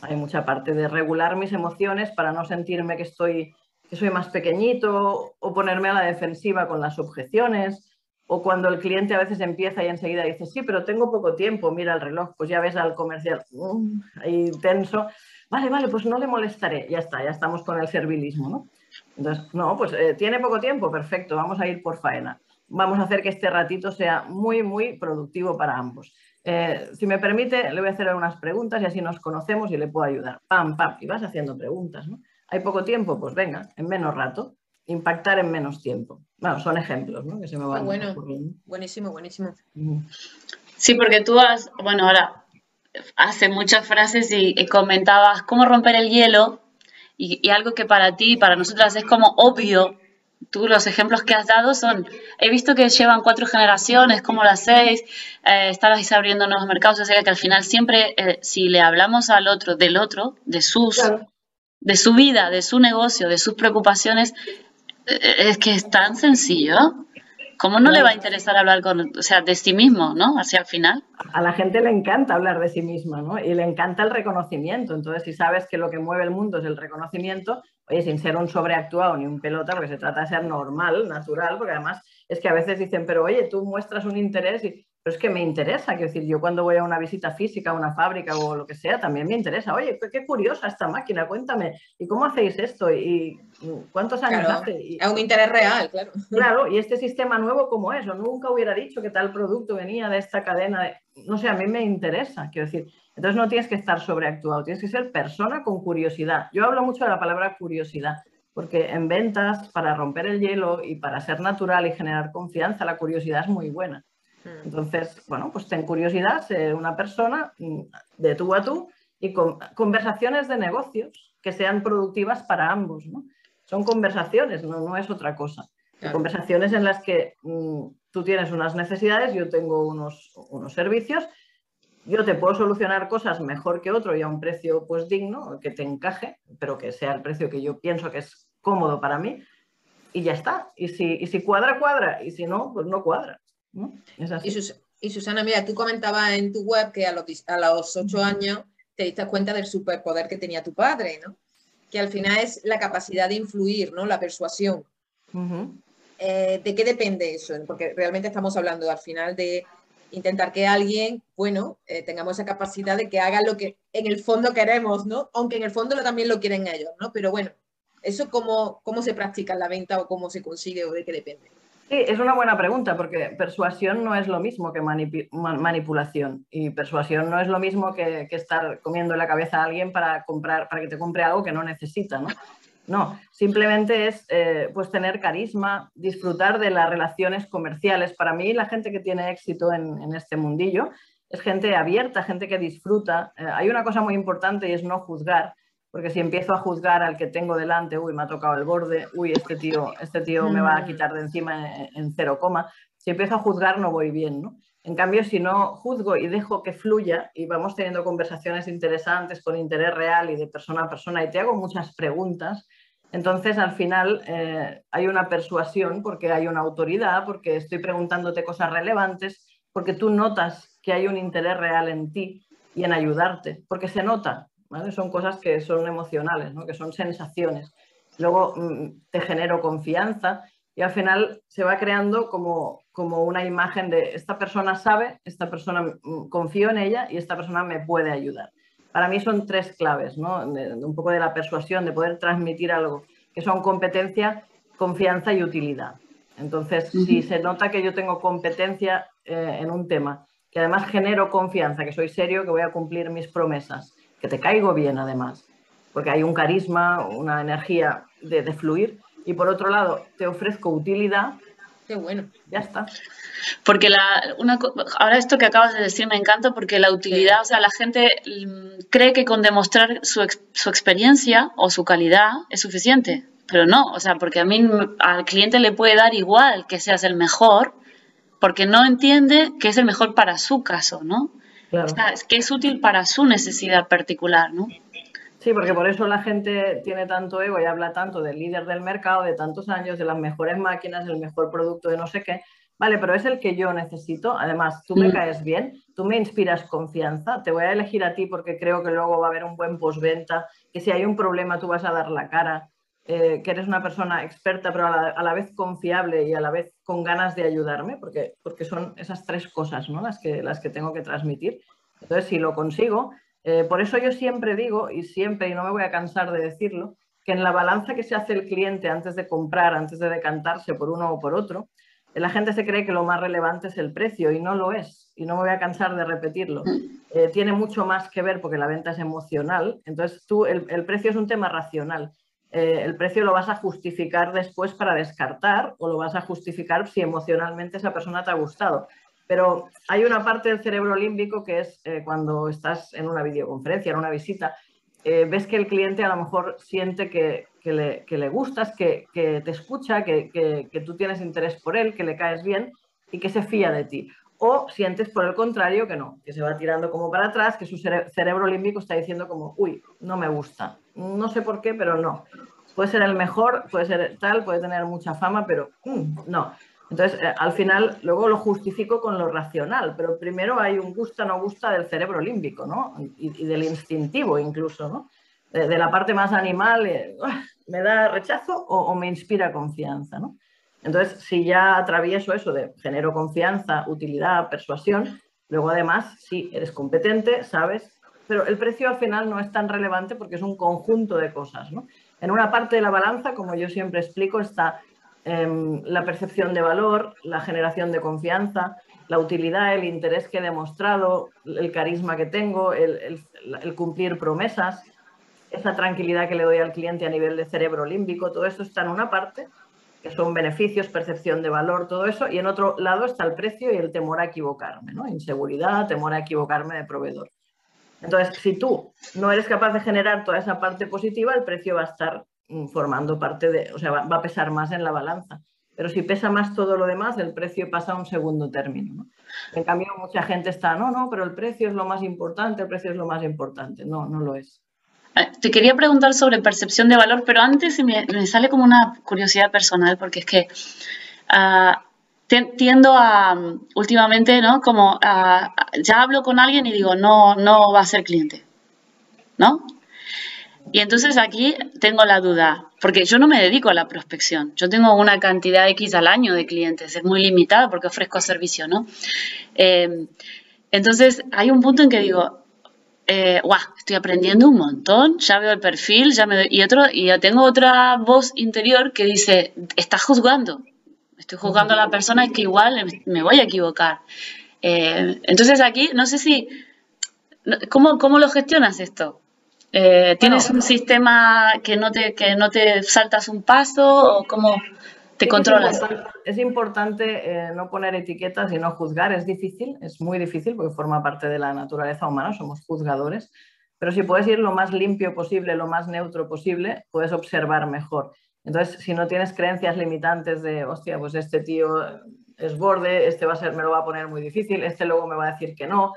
Hay mucha parte de regular mis emociones para no sentirme que, estoy, que soy más pequeñito o ponerme a la defensiva con las objeciones. O cuando el cliente a veces empieza y enseguida dice, sí, pero tengo poco tiempo, mira el reloj, pues ya ves al comercial um, ahí tenso. Vale, vale, pues no le molestaré. Ya está, ya estamos con el servilismo, ¿no? Entonces, no, pues eh, tiene poco tiempo, perfecto, vamos a ir por faena. Vamos a hacer que este ratito sea muy, muy productivo para ambos. Eh, si me permite, le voy a hacer unas preguntas y así nos conocemos y le puedo ayudar. Pam, pam, y vas haciendo preguntas, ¿no? ¿Hay poco tiempo? Pues venga, en menos rato. Impactar en menos tiempo. Bueno, son ejemplos, ¿no? Que se me van bueno, buenísimo, buenísimo. Sí, porque tú has, bueno, ahora hace muchas frases y, y comentabas cómo romper el hielo y, y, algo que para ti, para nosotras es como obvio, tú los ejemplos que has dado son, he visto que llevan cuatro generaciones, como las seis, eh, estabas abriendo nuevos mercados, o sea que al final siempre, eh, si le hablamos al otro, del otro, de sus, claro. de su vida, de su negocio, de sus preocupaciones, eh, es que es tan sencillo. ¿Cómo no le va a interesar hablar con, o sea, de sí mismo, ¿no? Hacia el final. A la gente le encanta hablar de sí misma, ¿no? Y le encanta el reconocimiento. Entonces, si sabes que lo que mueve el mundo es el reconocimiento, oye, sin ser un sobreactuado ni un pelota, porque se trata de ser normal, natural, porque además es que a veces dicen, pero oye, tú muestras un interés y pero es que me interesa, quiero decir, yo cuando voy a una visita física a una fábrica o lo que sea, también me interesa, oye, qué, curiosa esta máquina, cuéntame, ¿y cómo hacéis esto? ¿Y cuántos años hace? es un interés real, claro. Claro, y este sistema nuevo, ¿cómo es? Nunca hubiera dicho que tal producto venía de esta cadena, no sé, a mí me interesa, quiero decir, entonces no tienes que estar sobreactuado, tienes que ser persona con curiosidad. Yo hablo mucho de la palabra curiosidad, porque en ventas, para romper el hielo y para ser natural y generar confianza, la curiosidad es muy buena. Mm. Entonces, bueno, pues ten curiosidad, sé una persona mm, de tú a tú y con conversaciones de negocios que sean productivas para ambos, ¿no? Son conversaciones, no, no es otra cosa. Conversaciones en las que mm, tú tienes unas necesidades, yo tengo unos, unos servicios, yo te puedo solucionar cosas mejor que otro y a un precio pues digno, que te encaje, pero que sea el precio que yo pienso que es cómodo para mí y ya está. Y si, y si cuadra, cuadra, y si no, pues no cuadra. Y, Susana, mira, tú comentabas en tu web que a los, a los ocho años te diste cuenta del superpoder que tenía tu padre, ¿no? Que al final es la capacidad de influir, ¿no? La persuasión. Eh, ¿De qué depende eso? Porque realmente estamos hablando al final de intentar que alguien, bueno, eh, tengamos esa capacidad de que haga lo que en el fondo queremos, ¿no? Aunque en el fondo también lo quieren ellos, ¿no? Pero bueno, ¿eso cómo, cómo se practica en la venta o cómo se consigue o de qué depende? Sí, es una buena pregunta porque persuasión no es lo mismo que manipulación y persuasión no es lo mismo que, estar comiendo la cabeza a alguien para, comprar, para que te compre algo que no necesita, ¿no? No, simplemente es eh, pues tener carisma, disfrutar de las relaciones comerciales. Para mí la gente que tiene éxito en, este mundillo es gente abierta, gente que disfruta. Eh, hay una cosa muy importante y es no juzgar porque si empiezo a juzgar al que tengo delante, uy, me ha tocado el borde, uy, este tío, este tío me va a mm. quitar de encima en, cero coma, si empiezo a juzgar no voy bien, ¿no? En cambio, si no juzgo y dejo que fluya y vamos teniendo conversaciones interesantes con interés real y de persona a persona y te hago muchas preguntas, entonces al final eh, hay una persuasión porque hay una autoridad, porque estoy preguntándote cosas relevantes, porque tú notas que hay un interés real en ti y en ayudarte, porque se nota, son cosas que son emocionales, que son sensaciones. Luego mm, te genero confianza y al final se va creando como, como una imagen de esta persona sabe, esta persona mm, confío en ella y esta persona me puede ayudar. Para mí son tres claves, ¿no? un poco de la persuasión, de poder transmitir algo, que son competencia, confianza y utilidad. Entonces, si se nota que yo tengo competencia eh, en un tema, que además genero confianza, que soy serio, que voy a cumplir mis promesas, que te caigo bien además, porque hay un carisma, una energía de, fluir. Y por otro lado, te ofrezco utilidad. Qué bueno. Ya está. Porque la, una, ahora esto que acabas de decir me encanta porque la utilidad, o sea, la gente mm, cree que con demostrar su, su experiencia o su calidad es suficiente, pero no, o sea, porque a mí al cliente le puede dar igual que seas el mejor, porque no entiende que es el mejor para su caso, ¿no? Es que es útil para su necesidad particular, ¿no? Sí, porque por eso la gente tiene tanto ego y habla tanto del líder del mercado, de tantos años, de las mejores máquinas, del mejor producto de no sé qué. Vale, pero es el que yo necesito. Además, tú me mm. caes bien, tú me inspiras confianza, te voy a elegir a ti porque creo que luego va a haber un buen postventa, que si hay un problema tú vas a dar la cara, eh, que eres una persona experta pero a la, vez confiable y a la vez con ganas de ayudarme, porque, porque son esas tres cosas ¿no? las, que, las que tengo que transmitir. Entonces, si lo consigo, eh, por eso yo siempre digo, y siempre, y no me voy a cansar de decirlo, que en la balanza que se hace el cliente antes de comprar, antes de decantarse por uno o por otro, la gente se cree que lo más relevante es el precio y no lo es. Y no me voy a cansar de repetirlo. Eh, tiene mucho más que ver porque la venta es emocional. Entonces, tú, el precio es un tema racional. Eh, el precio lo vas a justificar después para descartar o lo vas a justificar si emocionalmente esa persona te ha gustado. Pero hay una parte del cerebro límbico que es eh, cuando estás en una videoconferencia, en una visita, eh, ves que el cliente a lo mejor siente que, le, gustas, que, te escucha, que, que, tú tienes interés por él, que le caes bien y que se fía de ti. O sientes por el contrario que no, que se va tirando como para atrás, que su cerebro límbico está diciendo como, uy, no me gusta, no sé por qué, pero no. Puede ser el mejor, puede ser tal, puede tener mucha fama, pero mm, no. Entonces, eh, al final, luego lo justifico con lo racional, pero primero hay un gusta, no gusta del cerebro límbico, ¿no? Y, del instintivo incluso, ¿no? De, la parte más animal, eh, me da rechazo o, me inspira confianza, ¿no? Entonces, si ya atravieso eso de genero confianza, utilidad, persuasión, luego además, si eres competente, sabes, pero el precio al final no es tan relevante porque es un conjunto de cosas. ¿no? En una parte de la balanza, como yo siempre explico, está em, la percepción de valor, la generación de confianza, la utilidad, el interés que he demostrado, el carisma que tengo, el, cumplir promesas, esa tranquilidad que le doy al cliente a nivel de cerebro límbico, todo eso está en una parte, que son beneficios, percepción de valor, todo eso, y en otro lado está el precio y el temor a equivocarme, ¿no? Inseguridad, temor a equivocarme de proveedor. Entonces, si tú no eres capaz de generar toda esa parte positiva, el precio va a estar mm, formando parte de, o sea, va, a pesar más en la balanza. Pero si pesa más todo lo demás, el precio pasa a un segundo término. En cambio, mucha gente está, no, no, pero el precio es lo más importante, el precio es lo más importante. No, no lo es. Eh, te quería preguntar sobre percepción de valor, pero antes me, me sale como una curiosidad personal, porque es que uh, tiendo a, últimamente, ¿no? Como ya hablo con alguien y digo, no, no va a ser cliente, ¿no? Y entonces aquí tengo la duda, porque yo no me dedico a la prospección, yo tengo una cantidad X al año de clientes, es muy limitada porque ofrezco servicio, ¿no? Em, entonces hay un punto en que digo, eh, estoy aprendiendo un montón, ya veo el perfil, ya me y otro, y ya tengo otra voz interior que dice, estás juzgando, estoy juzgando a la persona es que igual me voy a equivocar. Eh, entonces aquí, no sé si, ¿cómo, cómo lo gestionas esto? Eh, ¿Tienes un sistema que no, te, que no te saltas un paso o cómo te controlas? Es importante, eh, no poner etiquetas y no juzgar, es difícil, es muy difícil porque forma parte de la naturaleza humana, somos juzgadores, pero si puedes ir lo más limpio posible, lo más neutro posible, puedes observar mejor. Entonces, si no tienes creencias limitantes de, hostia, pues este tío es borde, este va a ser, me lo va a poner muy difícil, este luego me va a decir que no,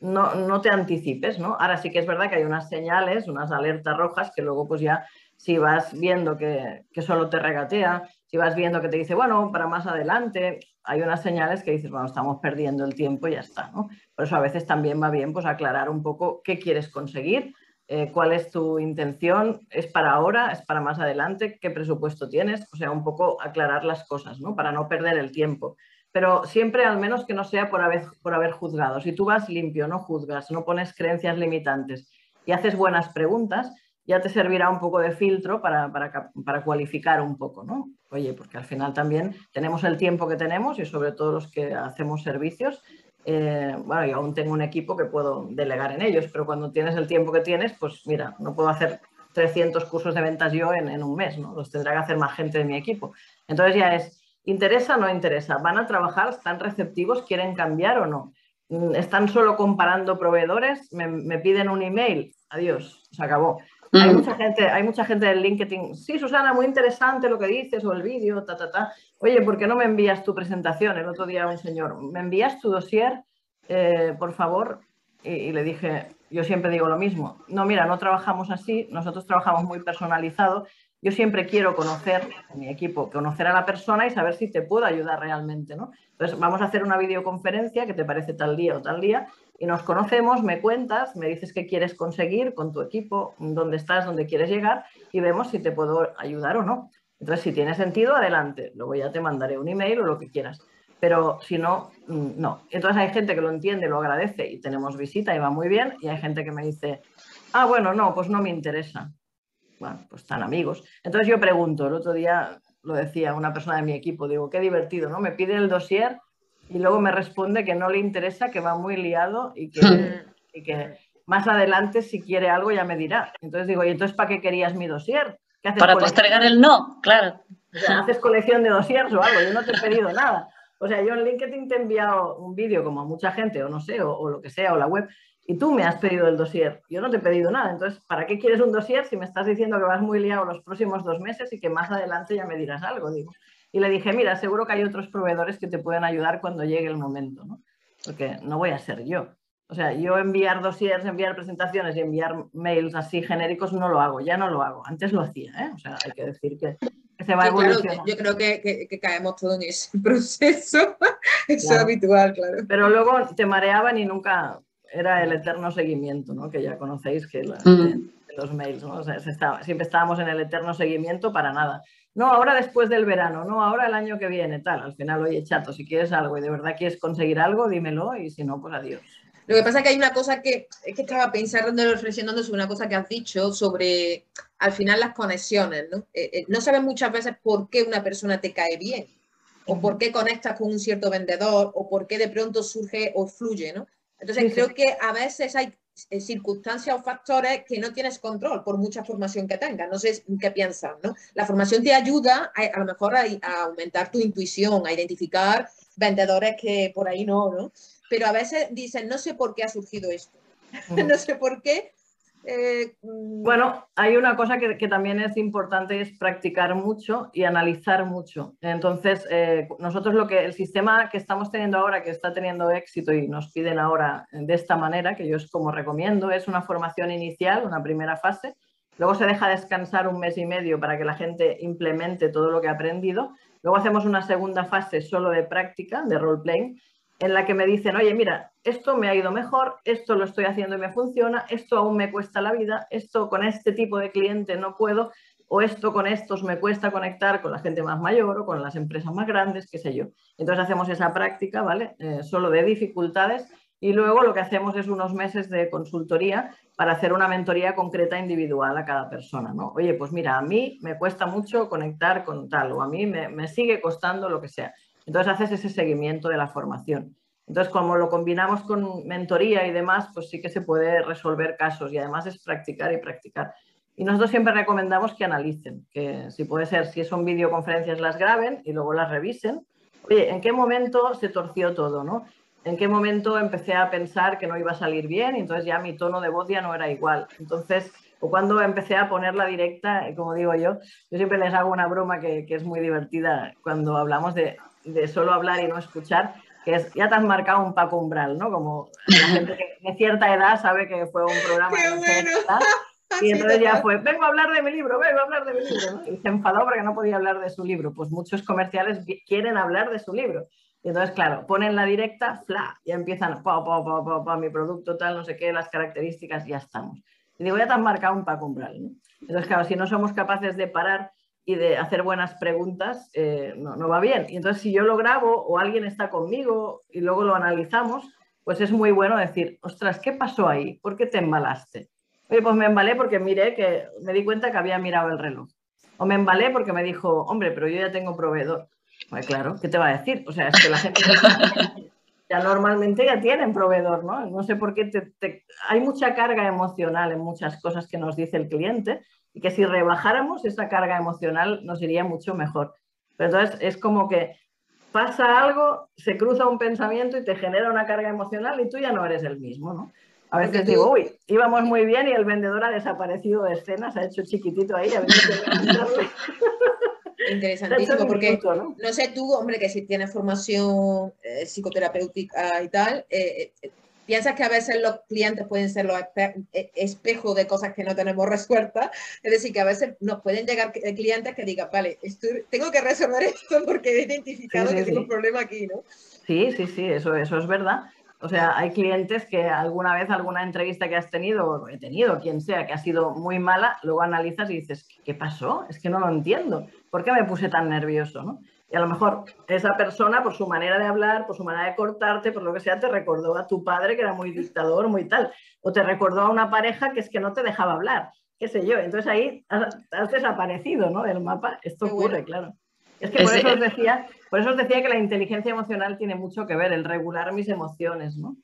no, no te anticipes, ¿no? Ahora sí que es verdad que hay unas señales, unas alertas rojas que luego pues ya si vas viendo que, que, solo te regatea, si vas viendo que te dice, bueno, para más adelante, hay unas señales que dices, bueno, estamos perdiendo el tiempo y ya está, ¿no? Por eso a veces también va bien pues aclarar un poco qué quieres conseguir, eh, cuál es tu intención, es para ahora, es para más adelante, qué presupuesto tienes, o sea, un poco aclarar las cosas, ¿no? Para no perder el tiempo. Pero siempre al menos que no sea por haber, por haber juzgado. Si tú vas limpio, no juzgas, no pones creencias limitantes y haces buenas preguntas, ya te servirá un poco de filtro para, para, para, cualificar un poco, ¿no? Oye, porque al final también tenemos el tiempo que tenemos y sobre todo los que hacemos servicios, eh, bueno, yo aún tengo un equipo que puedo delegar en ellos, pero cuando tienes el tiempo que tienes, pues mira, no puedo hacer 300 cursos de ventas yo en, un mes, ¿no? Los tendrá que hacer más gente de mi equipo. Entonces ya es, ¿interesa o no interesa? ¿Van a trabajar? ¿Están receptivos? ¿Quieren cambiar o no? Mm, ¿Están solo comparando proveedores? ¿Me, piden un email? Adiós, se acabó. Hay mm. mucha gente, hay mucha gente del LinkedIn. Sí, Susana, muy interesante lo que dices o el vídeo, ta, ta, ta. Oye, ¿por qué no me envías tu presentación? El otro día un señor, ¿me envías tu dossier, eh, por favor? Y, le dije, yo siempre digo lo mismo. No, mira, no trabajamos así, nosotros trabajamos muy personalizado. Yo siempre quiero conocer, a mi equipo, conocer a la persona y saber si te puedo ayudar realmente, ¿no? Entonces, vamos a hacer una videoconferencia que te parece tal día o tal día y nos conocemos, me cuentas, me dices qué quieres conseguir con tu equipo, dónde estás, dónde quieres llegar y vemos si te puedo ayudar o no. Entonces, si tiene sentido, adelante. Luego ya te mandaré un email o lo que quieras. Pero si no, mm, no. Entonces hay gente que lo entiende, lo agradece y tenemos visita y va muy bien. Y hay gente que me dice, ah, bueno, no, pues no me interesa. Bueno, pues están amigos. Entonces yo pregunto, el otro día lo decía una persona de mi equipo, digo, qué divertido, ¿no? Me pide el dossier y luego me responde que no le interesa, que va muy liado y que, y que más adelante si quiere algo ya me dirá. Entonces digo, ¿y entonces para qué querías mi dossier? Para postergar el no, claro. O sea, haces colección de dossiers o algo, yo no te he pedido nada. O sea, yo en LinkedIn te he enviado un vídeo como a mucha gente, o no sé, o, lo que sea, o la web, y tú me has pedido el dossier. Yo no te he pedido nada. Entonces, ¿para qué quieres un dossier si me estás diciendo que vas muy liado los próximos dos meses y que más adelante ya me dirás algo? Digo. Y le dije, mira, seguro que hay otros proveedores que te pueden ayudar cuando llegue el momento, ¿no? Porque no voy a ser yo. O sea, yo enviar dossiers, enviar presentaciones y enviar mails así genéricos no lo hago, ya no lo hago. Antes lo hacía, ¿eh? O sea, hay que decir que, se va evolucionando. yo creo que, caemos todos en ese proceso. Eso es habitual, claro. Pero luego te mareaban y nunca era el eterno seguimiento, ¿no? Que ya conocéis que mm. los mails, ¿no? O sea, siempre estábamos en el eterno seguimiento para nada. No, ahora después del verano, no, ahora el año que viene, tal. Al final, oye, chato, si quieres algo y de verdad quieres conseguir algo, dímelo y si no, pues adiós. Lo que pasa es que hay una cosa que es que estaba pensando, reflexionando sobre una cosa que has dicho sobre al final las conexiones, ¿no? Eh, eh, no sabes muchas veces por qué una persona te cae bien, o por qué conectas con un cierto vendedor, o por qué de pronto surge o fluye, ¿no? Entonces creo que a veces hay circunstancias o factores que no tienes control por mucha formación que tengas. No sé qué piensas, ¿no? La formación te ayuda a, lo mejor a, aumentar tu intuición, a identificar vendedores que por ahí no, ¿no? Pero a veces dicen, no sé por qué ha surgido esto. no sé por qué, eh, bueno, hay una cosa que, también es importante, es practicar mucho y analizar mucho. Entonces, eh, nosotros lo que el sistema que estamos teniendo ahora, que está teniendo éxito y nos piden ahora de esta manera, que yo es como recomiendo, es una formación inicial, una primera fase. Luego se deja descansar un mes y medio para que la gente implemente todo lo que ha aprendido. Luego hacemos una segunda fase solo de práctica, de role-playing, en la que me dicen, oye, mira, esto me ha ido mejor, esto lo estoy haciendo y me funciona, esto aún me cuesta la vida, esto con este tipo de cliente no puedo, o esto con estos me cuesta conectar con la gente más mayor o con las empresas más grandes, qué sé yo. Entonces hacemos esa práctica, ¿vale? Eh, solo de dificultades y luego lo que hacemos es unos meses de consultoría para hacer una mentoría concreta individual a cada persona, ¿no? Oye, pues mira, a mí me cuesta mucho conectar con tal o a mí me, me sigue costando lo que sea. Entonces haces ese seguimiento de la formación. Entonces, como lo combinamos con mentoría y demás, pues sí que se puede resolver casos y además es practicar y practicar. Y nosotros siempre recomendamos que analicen, que si puede ser, si son videoconferencias, las graben y luego las revisen. Oye, ¿en qué momento se torció todo? ¿no? ¿En qué momento empecé a pensar que no iba a salir bien y entonces ya mi tono de voz ya no era igual? Entonces, o cuando empecé a ponerla directa, como digo yo, yo siempre les hago una broma que, que es muy divertida cuando hablamos de de solo hablar y no escuchar, que es, ya te has marcado un Paco Umbral, ¿no? Como la gente que de cierta edad sabe que fue un programa ¡Qué bueno! y entonces ya fue, vengo a hablar de mi libro, vengo a hablar de mi libro, y se enfadó porque no podía hablar de su libro. Pues muchos comerciales quieren hablar de su libro. Y entonces, claro, ponen la directa, fla, y empiezan, pa, pa, pa, pa, pa, mi producto tal, no sé qué, las características, ya estamos. Y digo, ya te has marcado un Paco Umbral, ¿no? Entonces, claro, si no somos capaces de parar y de hacer buenas preguntas eh, no, va bien. Y entonces si yo lo grabo o alguien está conmigo y luego lo analizamos, pues es muy bueno decir, ostras, ¿qué pasó ahí? ¿Por qué te embalaste? Oye, pues me embalé porque miré que me di cuenta que había mirado el reloj. O me embalé porque me dijo, hombre, pero yo ya tengo proveedor. Pues claro, ¿qué te va a decir? O sea, es que la gente ya normalmente ya tienen proveedor, ¿no? No sé por qué te... hay mucha carga emocional en muchas cosas que nos dice el cliente y que si rebajáramos esa carga emocional nos iría mucho mejor. Pero entonces es como que pasa algo, se cruza un pensamiento y te genera una carga emocional y tú ya no eres el mismo, ¿no? A veces digo, uy, íbamos muy bien y el vendedor ha desaparecido de escena, se ha hecho chiquitito ahí. Interesantísimo, porque ¿no? sé tú, hombre, que si tienes formación eh, psicoterapéutica y tal, eh, eh, piensas que a veces los clientes pueden ser los e, espejos de cosas que no tenemos resueltas. Es decir, que a veces nos pueden llegar clientes que digan, vale, tengo que resolver esto porque he identificado que tengo un problema aquí, ¿no? Sí, sí, sí, eso, eso es verdad. O sea, hay clientes que alguna vez, alguna entrevista que has tenido, o he tenido, quien sea, que ha sido muy mala, luego analizas y dices, ¿qué pasó? Es que no lo entiendo. ¿Por qué me puse tan nervioso? ¿no? Y a lo mejor esa persona, por su manera de hablar, por su manera de cortarte, por lo que sea, te recordó a tu padre que era muy dictador, muy tal. O te recordó a una pareja que es que no te dejaba hablar, qué sé yo. Entonces ahí has, desaparecido, ¿no? Del mapa. Esto ocurre, claro. Es que por eso, os decía, por eso os decía que la inteligencia emocional tiene mucho que ver, el regular mis emociones, ¿no?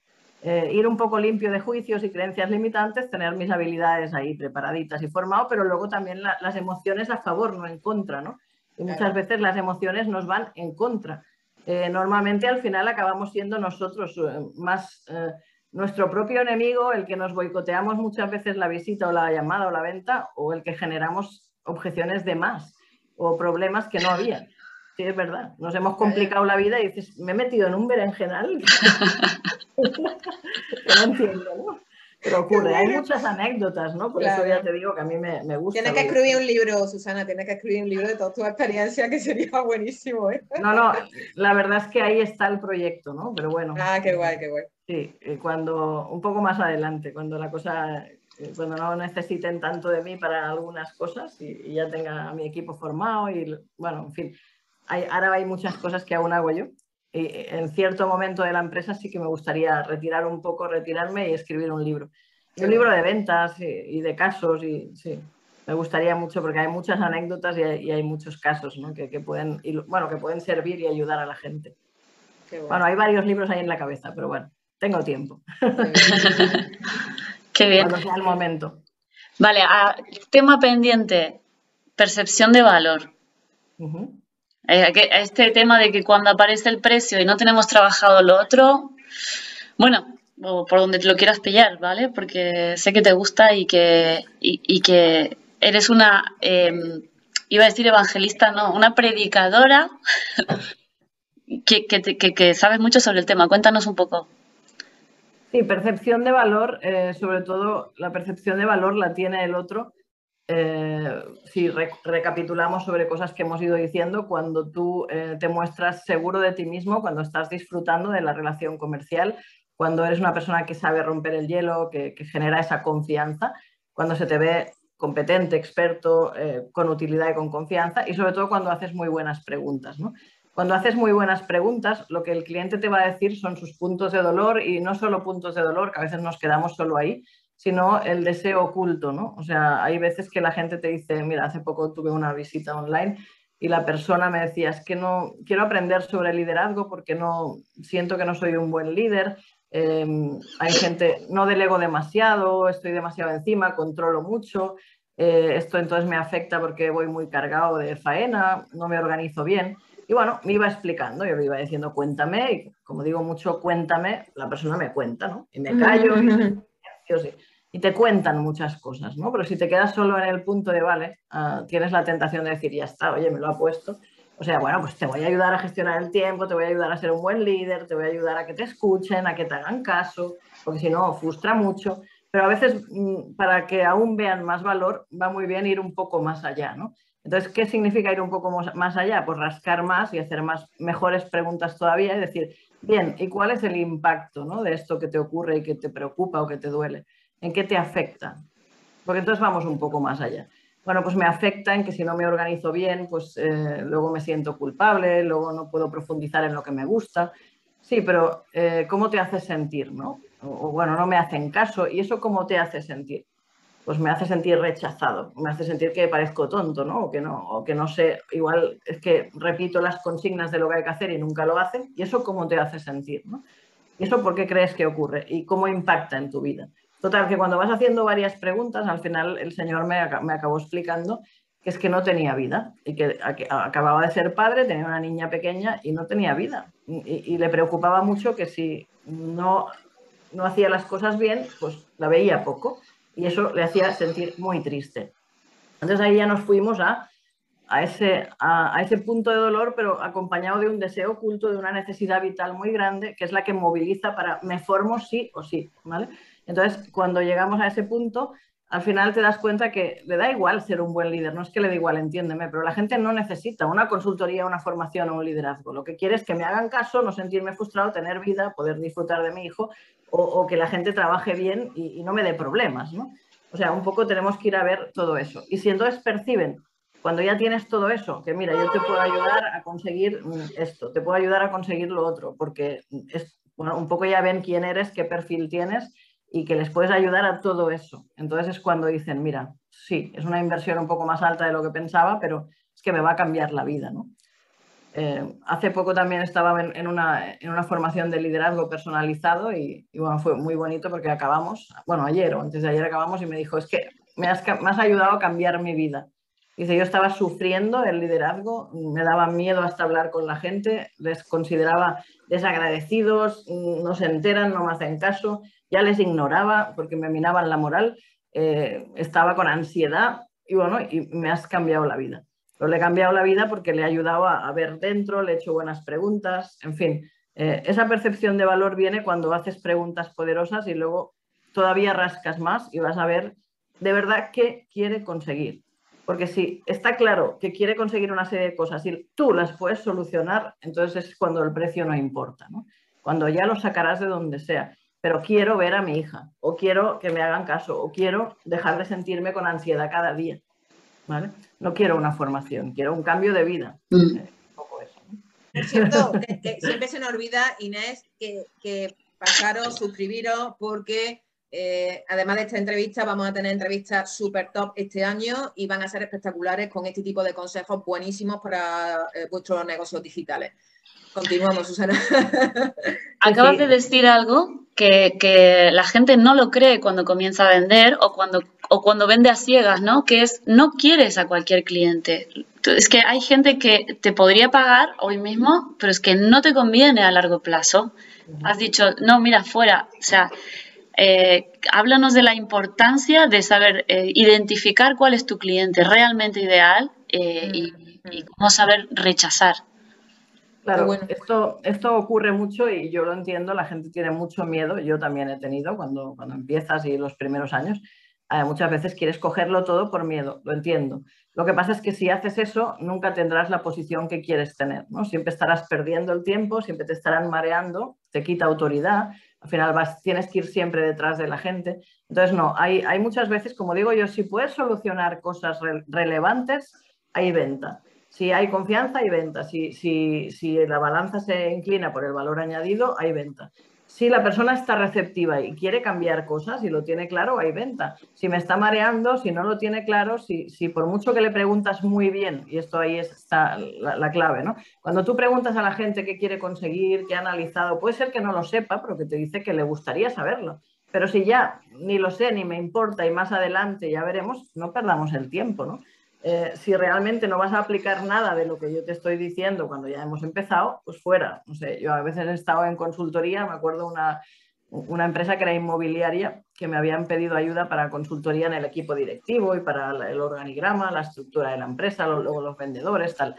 Eh, ir un poco limpio de juicios y creencias limitantes, tener mis habilidades ahí preparaditas y formado, pero luego también las emociones a favor, no en contra, ¿no? Y muchas veces las emociones nos van en contra. Eh, normalmente al final acabamos siendo nosotros eh, más eh, nuestro propio enemigo, el que nos boicoteamos muchas veces la visita o la llamada o la venta, o el que generamos objeciones de más o problemas que no había. Sí, es verdad. Nos hemos complicado la vida y dices, me he metido en un berenjenal. no entiendo, ¿no? Pero ocurre, hay muchas anécdotas, ¿no? Por eso ya te digo que a mí me, me gusta. Tienes que escribir un libro, Susana, tienes que escribir un libro de toda tu experiencia, que sería buenísimo, ¿eh? No, no, la verdad es que ahí está el proyecto, ¿no? Pero bueno. Ah, qué guay, qué guay. Sí, cuando, un poco más adelante, cuando la cosa eh, cuando no necesiten tanto de mí para algunas cosas y, ya tenga a mi equipo formado y bueno, en fin, ahora hay muchas cosas que aún hago yo. Y en cierto momento de la empresa sí que me gustaría retirar un poco, retirarme y escribir un libro. un libro de ventas y, de casos y sí, me gustaría mucho porque hay muchas anécdotas y hay, muchos casos ¿no? que, pueden, bueno, que pueden servir y ayudar a la gente. Bueno. hay varios libros ahí en la cabeza, pero bueno, tengo tiempo. Qué bien. Cuando sea el momento. Vale, tema pendiente, percepción de valor. Eh, este tema de que cuando aparece el precio y no tenemos trabajado lo otro, bueno, por donde te lo quieras pillar, ¿vale? Porque sé que te gusta y que, y, que eres una, em, iba a decir evangelista, no, una predicadora que, que, sabes mucho sobre el tema. Cuéntanos un poco. Sí, percepción de valor, eh, sobre todo la percepción de valor la tiene el otro. Eh, si recapitulamos sobre cosas que hemos ido diciendo, cuando tú eh, te muestras seguro de ti mismo, cuando estás disfrutando de la relación comercial, cuando eres una persona que sabe romper el hielo, que, genera esa confianza, cuando se te ve competente, experto, con utilidad y con confianza, y sobre todo cuando haces muy buenas preguntas. Cuando haces muy buenas preguntas, lo que el cliente te va a decir son sus puntos de dolor y no solo puntos de dolor, que a veces nos quedamos solo ahí, sino el deseo oculto, ¿no? O sea, hay veces que la gente te dice, mira, hace poco tuve una visita online y la persona me decía, es que no quiero aprender sobre liderazgo porque no siento que no soy un buen líder. Em, hay gente, no delego demasiado, estoy demasiado encima, controlo mucho. Eh, esto entonces me afecta porque voy muy cargado de faena, no me organizo bien. Y bueno, me iba explicando, yo le iba diciendo, cuéntame, y como digo mucho, cuéntame, la persona me cuenta, ¿no? Y me callo, y, te cuentan muchas cosas, ¿no? Pero si te quedas solo en el punto de, vale, ah, tienes la tentación de decir, ya está, oye, me lo ha puesto. O sea, bueno, pues te voy a ayudar a gestionar el tiempo, te voy a ayudar a ser un buen líder, te voy a ayudar a que te escuchen, a que te hagan caso, porque si no, frustra mucho. Pero a veces, mm, para que aún vean más valor, va muy bien ir un poco más allá, ¿no? Entonces, ¿qué significa ir un poco más allá? Pues rascar más y hacer más, mejores preguntas todavía y decir, bien, ¿y cuál es el impacto ¿no? de esto que te ocurre y que te preocupa o que te duele? ¿En qué te afecta? Porque entonces vamos un poco más allá. Bueno, pues me afecta en que si no me organizo bien, pues eh, luego me siento culpable, luego no puedo profundizar en lo que me gusta. Sí, pero eh, ¿cómo te hace sentir? ¿no? o bueno, no me hacen caso. ¿Y eso cómo te hace sentir? pues me hace sentir rechazado, me hace sentir que parezco tonto, ¿no? O que no, o que no sé, igual es que repito las consignas de lo que hay que hacer y nunca lo hacen, y eso cómo te hace sentir, ¿no? ¿Y eso por qué crees que ocurre? ¿Y cómo impacta en tu vida? Total, que cuando vas haciendo varias preguntas, al final el Señor me, me acabó explicando que es que no tenía vida y que acababa de ser padre, tenía una niña pequeña y no tenía vida. Y, le preocupaba mucho que si no, no hacía las cosas bien, pues la veía poco y eso le hacía sentir muy triste. Entonces ahí ya nos fuimos a, a, ese, a, ese punto de dolor, pero acompañado de un deseo oculto, de una necesidad vital muy grande, que es la que moviliza para me formo sí o sí. ¿vale? Entonces, cuando llegamos a ese punto, al final te das cuenta que le da igual ser un buen líder, no es que le dé igual, entiéndeme, pero la gente no necesita una consultoría, una formación o un liderazgo. Lo que quiere es que me hagan caso, no sentirme frustrado, tener vida, poder disfrutar de mi hijo o, que la gente trabaje bien y, no me dé problemas, ¿no? O sea, un poco tenemos que ir a ver todo eso. Y si entonces perciben, cuando ya tienes todo eso, que mira, yo te puedo ayudar a conseguir esto, te puedo ayudar a conseguir lo otro, porque es, bueno, un poco ya ven quién eres, qué perfil tienes y que les puedes ayudar a todo eso. Entonces es cuando dicen, mira, sí, es una inversión un poco más alta de lo que pensaba, pero es que me va a cambiar la vida, ¿no? Eh, hace poco también estaba en, una, en, una, formación de liderazgo personalizado y, bueno, fue muy bonito porque acabamos, bueno, ayer o antes de ayer acabamos y me dijo, es que me has, me has ayudado a cambiar mi vida. Dice, yo estaba sufriendo el liderazgo, me daba miedo hasta hablar con la gente, les consideraba desagradecidos, no se enteran, no me hacen caso, ya les ignoraba porque me minaban la moral, eh, estaba con ansiedad y bueno, y me has cambiado la vida. Pero le he cambiado la vida porque le he ayudado a, ver dentro, le he hecho buenas preguntas, en fin. Eh, esa percepción de valor viene cuando haces preguntas poderosas y luego todavía rascas más y vas a ver de verdad qué quiere conseguir. Porque si está claro que quiere conseguir una serie de cosas y tú las puedes solucionar, entonces es cuando el precio no importa, ¿no? cuando ya lo sacarás de donde sea. pero quiero ver a mi hija, o quiero que me hagan caso, o quiero dejar de sentirme con ansiedad cada día. ¿vale? No quiero una formación, quiero un cambio de vida. Mm. Eh, un poco eso, ¿no? Por cierto, que- que siempre se nos olvida, Inés, que, que pasaros, suscribiros, porque eh, además de esta entrevista, vamos a tener entrevistas super top este año y van a ser espectaculares con este tipo de consejos buenísimos para eh, vuestros negocios digitales. Continuamos, Susana. Acabas sí. de decir algo que, que la gente no lo cree cuando comienza a vender o cuando, o cuando vende a ciegas, ¿no? Que es, no quieres a cualquier cliente. Es que hay gente que te podría pagar hoy mismo, pero es que no te conviene a largo plazo. Has dicho, no, mira, fuera. O sea, eh, háblanos de la importancia de saber eh, identificar cuál es tu cliente realmente ideal eh, y, y cómo saber rechazar. Claro, bueno. esto, esto ocurre mucho y yo lo entiendo, la gente tiene mucho miedo, yo también he tenido cuando, cuando empiezas y los primeros años, eh, muchas veces quieres cogerlo todo por miedo, lo entiendo. Lo que pasa es que si haces eso, nunca tendrás la posición que quieres tener, ¿no? Siempre estarás perdiendo el tiempo, siempre te estarán mareando, te quita autoridad, al final vas, tienes que ir siempre detrás de la gente. Entonces, no, hay, muchas veces, como digo yo, si puedes solucionar cosas re- relevantes, hay venta. Si hay confianza, hay venta. Si, si, si la balanza se inclina por el valor añadido, hay venta. Si la persona está receptiva y quiere cambiar cosas y lo tiene claro, hay venta. Si me está mareando, si no lo tiene claro, si, si por mucho que le preguntas muy bien, y esto ahí está la, la clave, ¿no? Cuando tú preguntas a la gente qué quiere conseguir, qué ha analizado, puede ser que no lo sepa, pero que te dice que le gustaría saberlo. Pero si ya ni lo sé, ni me importa y más adelante ya veremos, no perdamos el tiempo, ¿no? Eh, si realmente no vas a aplicar nada de lo que yo te estoy diciendo cuando ya hemos empezado, pues fuera. No sé, yo a veces he estado en consultoría, me acuerdo una, una empresa que era inmobiliaria que me habían pedido ayuda para consultoría en el equipo directivo y para el organigrama, la estructura de la empresa, luego los vendedores, tal.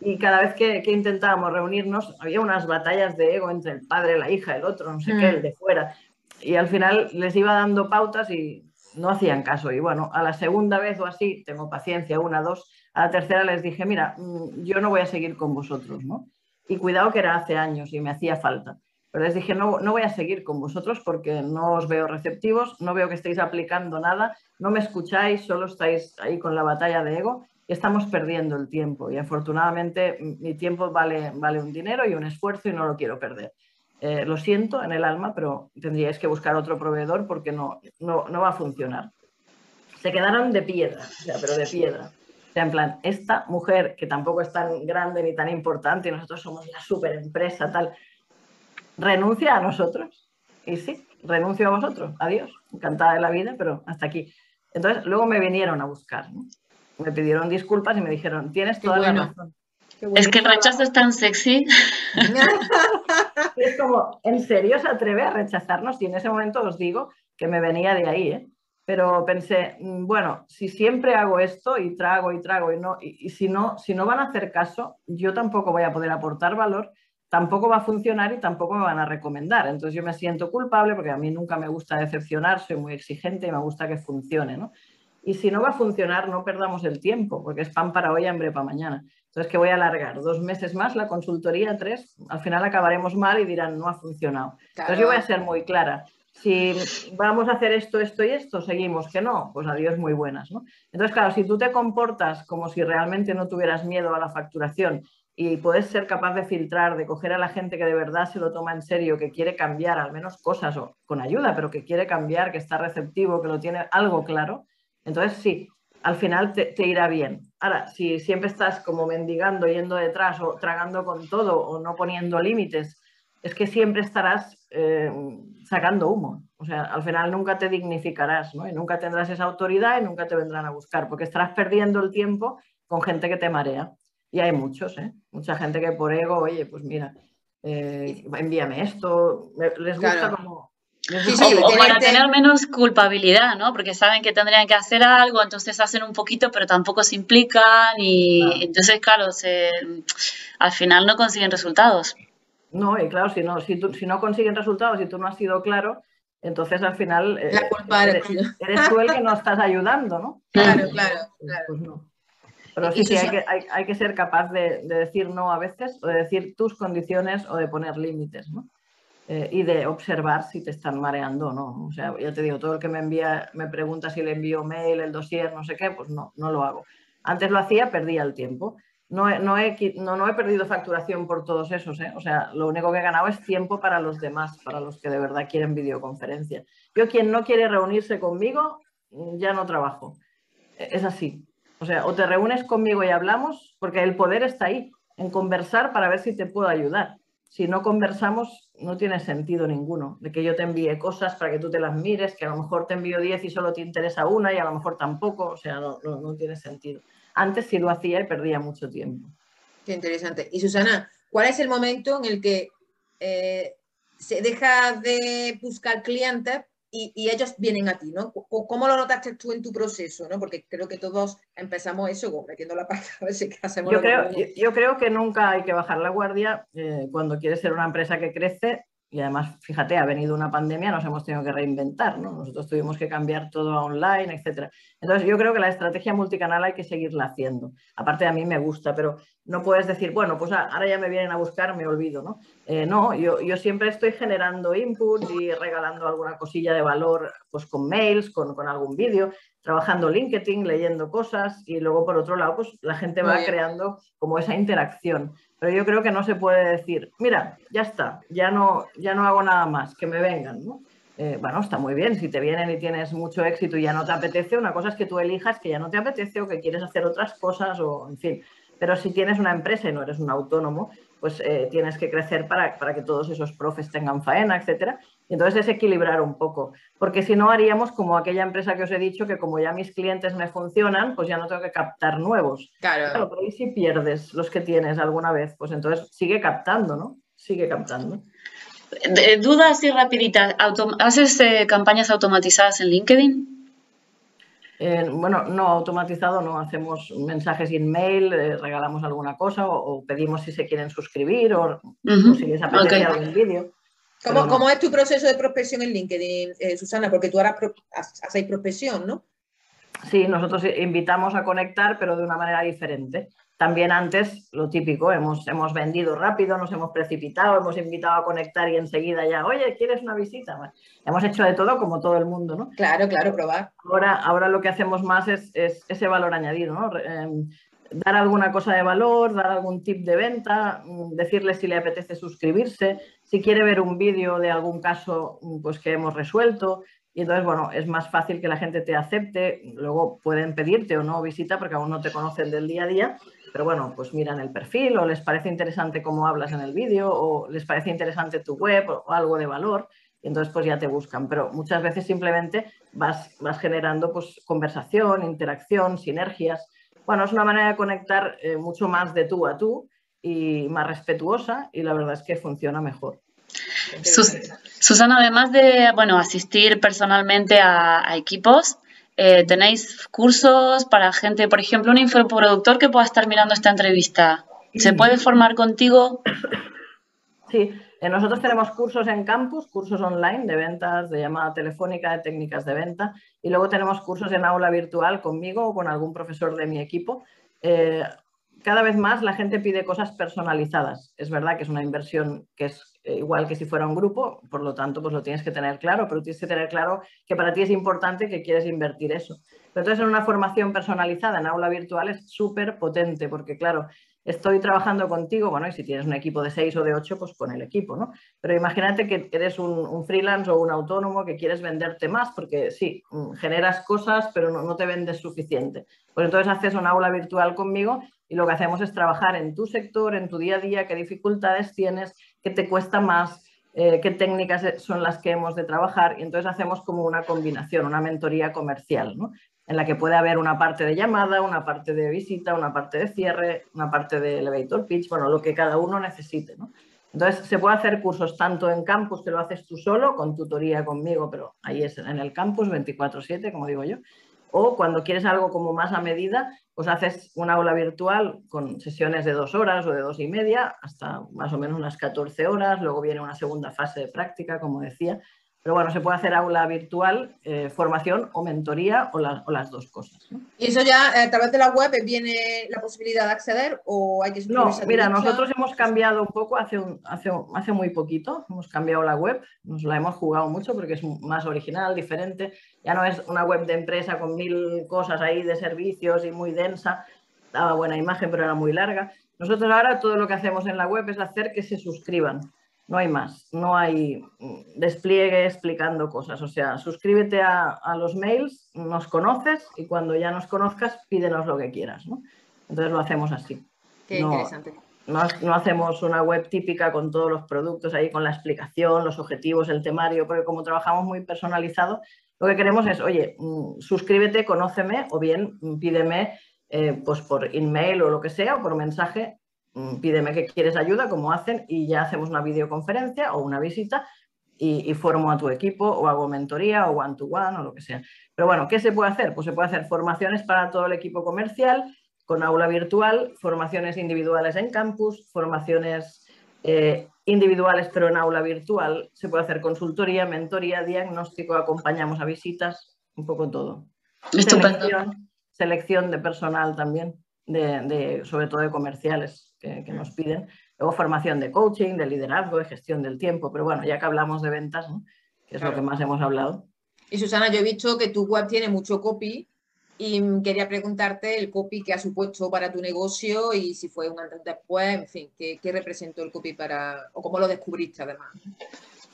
Y cada vez que, que intentábamos reunirnos, había unas batallas de ego entre el padre, la hija, el otro, no sé qué, Mm. el de fuera. Y al final les iba dando pautas y no hacían caso. Y bueno, a la segunda vez o así, tengo paciencia, una, dos, a la tercera les dije, mira, mm, yo no voy a seguir con vosotros, ¿no? Y cuidado que era hace años y me hacía falta. Pero les dije, no, no voy a seguir con vosotros porque no os veo receptivos, no veo que estéis aplicando nada, no me escucháis, solo estáis ahí con la batalla de ego y estamos perdiendo el tiempo. Y afortunadamente mm, mi tiempo vale, vale un dinero y un esfuerzo y no lo quiero perder. Eh, lo siento en el alma, pero tendríais que buscar otro proveedor porque no, no, no va a funcionar. Se quedaron de piedra, o sea, pero de piedra. O sea, en plan, esta mujer que tampoco es tan grande ni tan importante y nosotros somos la super empresa, tal, renuncia a nosotros. Y sí, renuncio a vosotros. Adiós. Encantada de la vida, pero hasta aquí. Entonces, luego me vinieron a buscar. ¿no? Me pidieron disculpas y me dijeron, tienes toda bueno. la razón. Es que el rechazo es tan sexy. Es como, ¿en serio se atreve a rechazarnos? Y en ese momento os digo que me venía de ahí, ¿eh? Pero pensé, mm, bueno, si siempre hago esto y trago y trago y no, y, y si no, si no van a hacer caso, yo tampoco voy a poder aportar valor, tampoco va a funcionar y tampoco me van a recomendar. Entonces yo me siento culpable porque a mí nunca me gusta decepcionar, soy muy exigente y me gusta que funcione, ¿no? Y si no va a funcionar, no perdamos el tiempo, porque es pan para hoy, hambre para mañana. Entonces, que voy a alargar dos meses más la consultoría, tres, al final acabaremos mal y dirán, no ha funcionado. Entonces, yo voy a ser muy clara. Si vamos a hacer esto, esto y esto, seguimos, que no, pues adiós, muy buenas. ¿no? Entonces, claro, si tú te comportas como si realmente no tuvieras miedo a la facturación y puedes ser capaz de filtrar, de coger a la gente que de verdad se lo toma en serio, que quiere cambiar al menos cosas o con ayuda, pero que quiere cambiar, que está receptivo, que lo tiene algo claro, entonces sí, al final te, te, irá bien. Ahora, si siempre estás como mendigando, yendo detrás o tragando con todo o no poniendo límites, es que siempre estarás eh, sacando humo. O sea, al final nunca te dignificarás, ¿no? Y nunca tendrás esa autoridad y nunca te vendrán a buscar, porque estarás perdiendo el tiempo con gente que te marea. Y hay muchos, ¿eh? Mucha gente que por ego, oye, pues mira, eh, envíame esto, les gusta Claro. como Sí, sí, o para tener menos culpabilidad, ¿no? Porque saben que tendrían que hacer algo, entonces hacen un poquito, pero tampoco se implican y entonces, claro, se, al final no consiguen resultados. No, y claro, si no, si, tú, si no consiguen resultados y tú no has sido claro, entonces al final eh, La culpa eres eres, tú. eres tú el que no estás ayudando, ¿no? Claro, claro, Pues, claro. pues no. Pero sí, sí, hay que, hay, hay que ser capaz de, de decir no a veces, o de decir tus condiciones o de poner límites, ¿no? Eh, y de observar si te están mareando o no. O sea, ya te digo, todo el que me envía, me pregunta si le envío mail, el dossier, no sé qué, pues no, no lo hago. Antes lo hacía, perdía el tiempo. No he, no he, no, he perdido facturación por todos esos, ¿eh? o sea, lo único que he ganado es tiempo para los demás, para los que de verdad quieren videoconferencia. Yo, quien no quiere reunirse conmigo, ya no trabajo. Es así. O sea, o te reúnes conmigo y hablamos, porque el poder está ahí, en conversar para ver si te puedo ayudar. Si no conversamos, no tiene sentido ninguno. De que yo te envíe cosas para que tú te las mires, que a lo mejor te envío 10 y solo te interesa una y a lo mejor tampoco. O sea, no, no tiene sentido. Antes sí lo hacía y perdía mucho tiempo. Qué interesante. Y Susana, ¿cuál es el momento en el que eh, se deja de buscar clientes y, ellos vienen a ti, ¿no? ¿Cómo lo notaste tú en tu proceso, ¿no? Porque creo que todos empezamos eso, metiendo la pata, a ver si hacemos yo, creo, yo, creo que nunca hay que bajar la guardia eh, cuando quieres ser una empresa que crece y además, fíjate, ha venido una pandemia, nos hemos tenido que reinventar, ¿no? Nosotros tuvimos que cambiar todo a online, etcétera. Entonces, yo creo que la estrategia multicanal hay que seguirla haciendo. Aparte, a mí me gusta, pero no puedes decir, bueno, pues ahora ya me vienen a buscar, me olvido, ¿no? Eh, no, yo, yo, siempre estoy generando input y regalando alguna cosilla de valor, pues con mails, con, con algún vídeo, trabajando LinkedIn, leyendo cosas y luego, por otro lado, pues la gente va creando como esa interacción. Pero yo creo que no se puede decir, mira, ya está, ya no, ya no hago nada más, que me vengan, ¿no? Eh, bueno, está muy bien, si te vienen y tienes mucho éxito y ya no te apetece, una cosa es que tú elijas que ya no te apetece o que quieres hacer otras cosas o, en fin. Pero si tienes una empresa y no eres un autónomo, pues eh, tienes que crecer para, para, que todos esos profes tengan faena, etcétera. Y entonces es equilibrar un poco, porque si no haríamos como aquella empresa que os he dicho, que como ya mis clientes me funcionan, pues ya no tengo que captar nuevos. Claro. claro pero si pierdes los que tienes alguna vez, pues entonces sigue captando, ¿no? Sigue captando. Duda así rapidita, ¿haces eh, campañas automatizadas en LinkedIn? Eh, bueno, no automatizado, no hacemos mensajes en mail, eh, regalamos alguna cosa o, pedimos si se quieren suscribir o, si les apetece algún vídeo. ¿Cómo, es tu proceso de prospección en LinkedIn, eh, Susana? Porque tú ahora hacéis prospección, ¿no? Sí, nosotros invitamos a conectar, pero de una manera diferente. También antes, lo típico, hemos, hemos vendido rápido, nos hemos precipitado, hemos invitado a conectar y enseguida ya, oye, ¿quieres una visita? hemos hecho de todo como todo el mundo, ¿no? Claro, claro, probar. Ahora, ahora lo que hacemos más es, ese valor añadido, ¿no? Em, dar alguna cosa de valor, dar algún tip de venta, mm, decirle si le apetece suscribirse, si quiere ver un vídeo de algún caso mm, pues, que hemos resuelto. Y entonces, bueno, es más fácil que la gente te acepte. Luego pueden pedirte o no visita porque aún no te conocen del día a día. Pero bueno, pues miran el perfil o les parece interesante cómo hablas en el vídeo o les parece interesante tu web o, algo de valor. Y entonces pues ya te buscan. Pero muchas veces simplemente vas, vas generando pues conversación, interacción, sinergias. Bueno, es una manera de conectar eh, mucho más de tú a tú y más respetuosa y la verdad es que funciona mejor. Susana, además de bueno, asistir personalmente a, equipos, eh, ¿tenéis cursos para gente, por ejemplo, un infoproductor que pueda estar mirando esta entrevista? ¿Se puede formar contigo? Sí, eh, nosotros tenemos cursos en campus, cursos online de ventas, de llamada telefónica, de técnicas de venta y luego tenemos cursos en aula virtual conmigo o con algún profesor de mi equipo. Eh, cada vez más la gente pide cosas personalizadas. Es verdad que es una inversión que es eh, igual que si fuera un grupo, por lo tanto, pues lo tienes que tener claro, pero tienes que tener claro que para ti es importante que quieres invertir eso. Pero entonces, en una formación personalizada en aula virtual es súper potente, porque claro, estoy trabajando contigo, bueno, y si tienes un equipo de seis o de ocho, pues con el equipo, ¿no? Pero imagínate que eres un, freelance o un autónomo que quieres venderte más, porque sí, mm, generas cosas, pero no, te vendes suficiente. Pues entonces haces un aula virtual conmigo y lo que hacemos es trabajar en tu sector, en tu día a día, qué dificultades tienes, qué te cuesta más, eh, qué técnicas son las que hemos de trabajar. Y entonces hacemos como una combinación, una mentoría comercial, ¿no? En la que puede haber una parte de llamada, una parte de visita, una parte de cierre, una parte de elevator pitch, bueno, lo que cada uno necesite. ¿no? Entonces, se puede hacer cursos tanto en campus, que lo haces tú solo, con tutoría conmigo, pero ahí es en el campus 24/7, como digo yo, o cuando quieres algo como más a medida, pues haces una aula virtual con sesiones de dos horas o de dos y media, hasta más o menos unas 14 horas, luego viene una segunda fase de práctica, como decía, Pero bueno, se puede hacer aula virtual, eh, formación o mentoría o, las dos cosas. ¿Y eso ya eh, a través de la web viene la posibilidad de acceder o hay que No, mira, nosotros hemos cambiado un poco hace, hace, hace muy poquito, hemos cambiado la web, nos la hemos jugado mucho porque es más original, diferente. Ya no es una web de empresa con mil cosas ahí de servicios y muy densa, daba buena imagen pero era muy larga. Nosotros ahora todo lo que hacemos en la web es hacer que se suscriban no hay más, no hay despliegue explicando cosas. O sea, suscríbete a, los mails, nos conoces y cuando ya nos conozcas, pídenos lo que quieras. ¿no? Entonces lo hacemos así. Qué interesante. No, hacemos una web típica con todos los productos ahí, con la explicación, los objetivos, el temario, porque como trabajamos muy personalizado, lo que queremos es, oye, mm, suscríbete, conóceme o bien mm, pídeme eh, pues por email o lo que sea o por mensaje pídeme que quieres ayuda, como hacen, y ya hacemos una videoconferencia o una visita y, formo a tu equipo o hago mentoría o one-to-one o lo que sea. Pero bueno, ¿qué se puede hacer? Pues se puede hacer formaciones para todo el equipo comercial con aula virtual, formaciones individuales en campus, formaciones eh, individuales pero en aula virtual, se puede hacer consultoría, mentoría, diagnóstico, acompañamos a visitas, un poco todo. Selección, selección de personal también, de, sobre todo de comerciales que, nos piden. Luego formación de coaching, de liderazgo, de gestión del tiempo, pero bueno, ya que hablamos de ventas, que es lo que más hemos hablado. Y Susana, yo he visto que tu web tiene mucho copy y quería preguntarte el copy que ha supuesto para tu negocio y si fue un antes después, en fin, ¿qué, representó el copy para, o cómo lo descubriste además?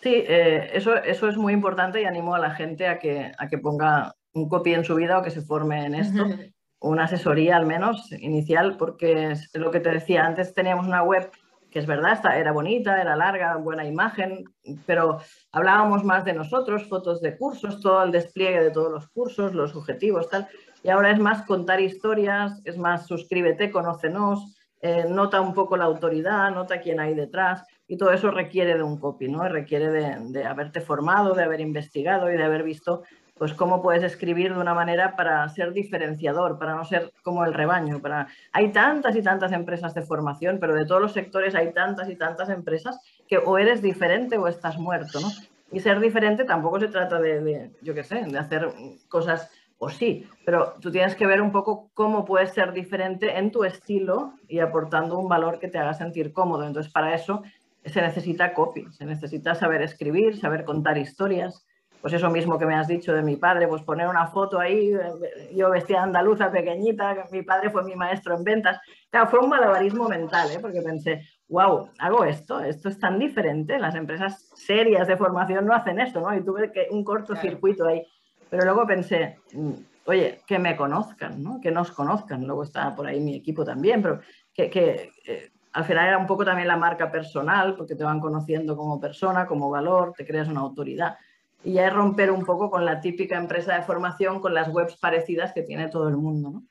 Sí, eh, eso, eso es muy importante y animo a la gente a que, a que ponga un copy en su vida o que se forme en esto. una asesoría al menos inicial, porque es lo que te decía, antes teníamos una web que es verdad, era bonita, era larga, buena imagen, pero hablábamos más de nosotros, fotos de cursos, todo el despliegue de todos los cursos, los objetivos, tal. Y ahora es más contar historias, es más suscríbete, conócenos, eh, nota un poco la autoridad, nota quién hay detrás, y todo eso requiere de un copy, ¿no? Requiere de, de haberte formado, de haber investigado y de haber visto pues cómo puedes escribir de una manera para ser diferenciador, para no ser como el rebaño. Para... Hay tantas y tantas empresas de formación, pero de todos los sectores hay tantas y tantas empresas que o eres diferente o estás muerto, ¿no? Y ser diferente tampoco se trata de, yo qué sé, de hacer cosas o sí, pero tú tienes que ver un poco cómo puedes ser diferente en tu estilo y aportando un valor que te haga sentir cómodo. Entonces, para eso se necesita copy, se necesita saber escribir, saber contar historias, pues eso mismo que me has dicho de mi padre, pues poner una foto ahí, yo vestía andaluza pequeñita, mi padre fue mi maestro en ventas. Claro, fue un malabarismo mental, ¿eh? porque pensé, wow, hago esto, esto es tan diferente, las empresas serias de formación no hacen esto, ¿no? Y tuve que un cortocircuito ahí. Pero luego pensé, mm, oye, que me conozcan, ¿no? Que nos conozcan. Luego está por ahí mi equipo también, pero que, que eh, al final era un poco también la marca personal, porque te van conociendo como persona, como valor, te creas una autoridad y ya es romper un poco con la típica empresa de formación, con las webs parecidas que tiene todo el mundo. ¿no?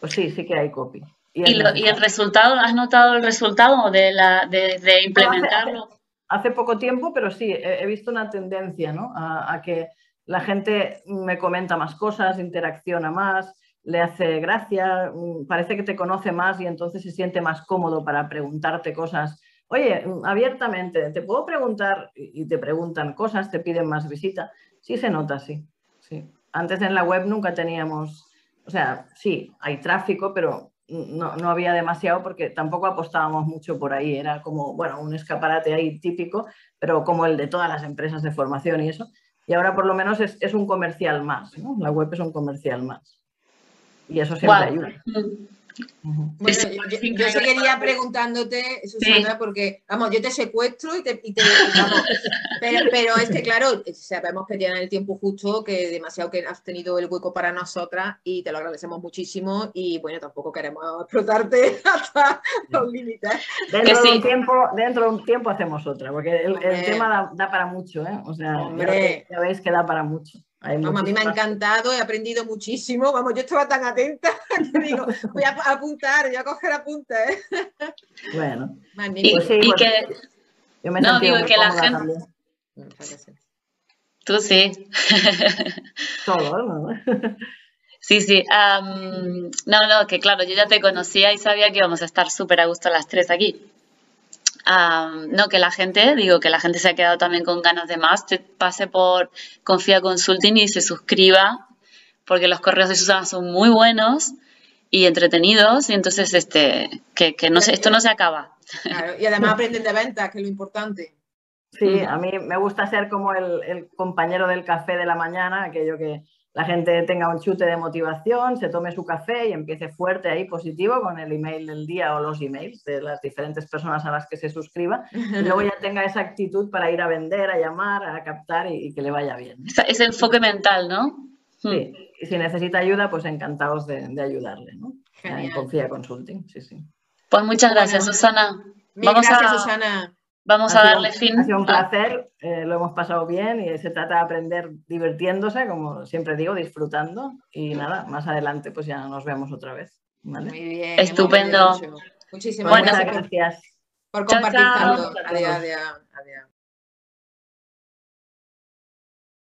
Pues sí, sí que hay copy. ¿Y, el resultado? ¿Has notado el resultado de, la, de, implementarlo? Hace, poco tiempo, pero sí, he, visto una tendencia ¿no? a, que la gente me comenta más cosas, interacciona más, le hace gracia, mm, parece que te conoce más y entonces se siente más cómodo para preguntarte cosas oye, abiertamente, ¿te puedo preguntar? Y te preguntan cosas, te piden más visita. Sí se nota, sí. sí. Antes en la web nunca teníamos, o sea, sí, hay tráfico, pero no, no, había demasiado porque tampoco apostábamos mucho por ahí. Era como, bueno, un escaparate ahí típico, pero como el de todas las empresas de formación y eso. Y ahora por lo menos es, es un comercial más, ¿no? La web es un comercial más. Y eso siempre ayuda. Bueno, yo, seguiría preguntándote, Susana, porque, vamos, yo te secuestro y te... pero, es que, claro, sabemos que tienes el tiempo justo, que demasiado que has tenido el hueco para nosotras y te lo agradecemos muchísimo y, bueno, tampoco queremos explotarte hasta los límites. Dentro, de un tiempo, dentro de un tiempo hacemos otra, porque el, tema da, para mucho, ¿eh? O sea, ya veis que da para mucho. Vamos, a mí me ha encantado, he aprendido muchísimo. Vamos, yo estaba tan atenta que digo, voy a apuntar, voy a coger apuntes. Bueno, magnífico. Pues y, que, yo me no, digo que la gente. Tú sí. Todo, ¿no? Sí, sí. no, no, que claro, yo ya te conocía y sabía que íbamos a estar súper a gusto las tres aquí. No, que la gente, digo, que la gente se ha quedado también con ganas de más, te pase por Confía Consulting y se suscriba, porque los correos de Susana son muy buenos y entretenidos, y entonces este, que, no esto no se acaba. y además aprenden de ventas, que es lo importante. Sí, a mí me gusta ser como el, el compañero del café de la mañana, aquello que la gente tenga un chute de motivación, se tome su café y empiece fuerte ahí positivo con el email del día o los emails de las diferentes personas a las que se suscriba y luego ya tenga esa actitud para ir a vender, a llamar, a captar y, que le vaya bien. Ese enfoque mental, ¿no? Sí, y si necesita ayuda, pues encantados de, ayudarle, ¿no? Confía Consulting, sí, sí. Pues muchas gracias, Susana. Vamos gracias, Susana. Vamos a darle fin. Ha sido un placer, eh, lo hemos pasado bien y se trata de aprender divirtiéndose, como siempre digo, disfrutando. Y nada, más adelante pues ya nos vemos otra vez. Muy bien. Estupendo. Muchísimas gracias. gracias. Por compartir tanto. Adiós, adiós.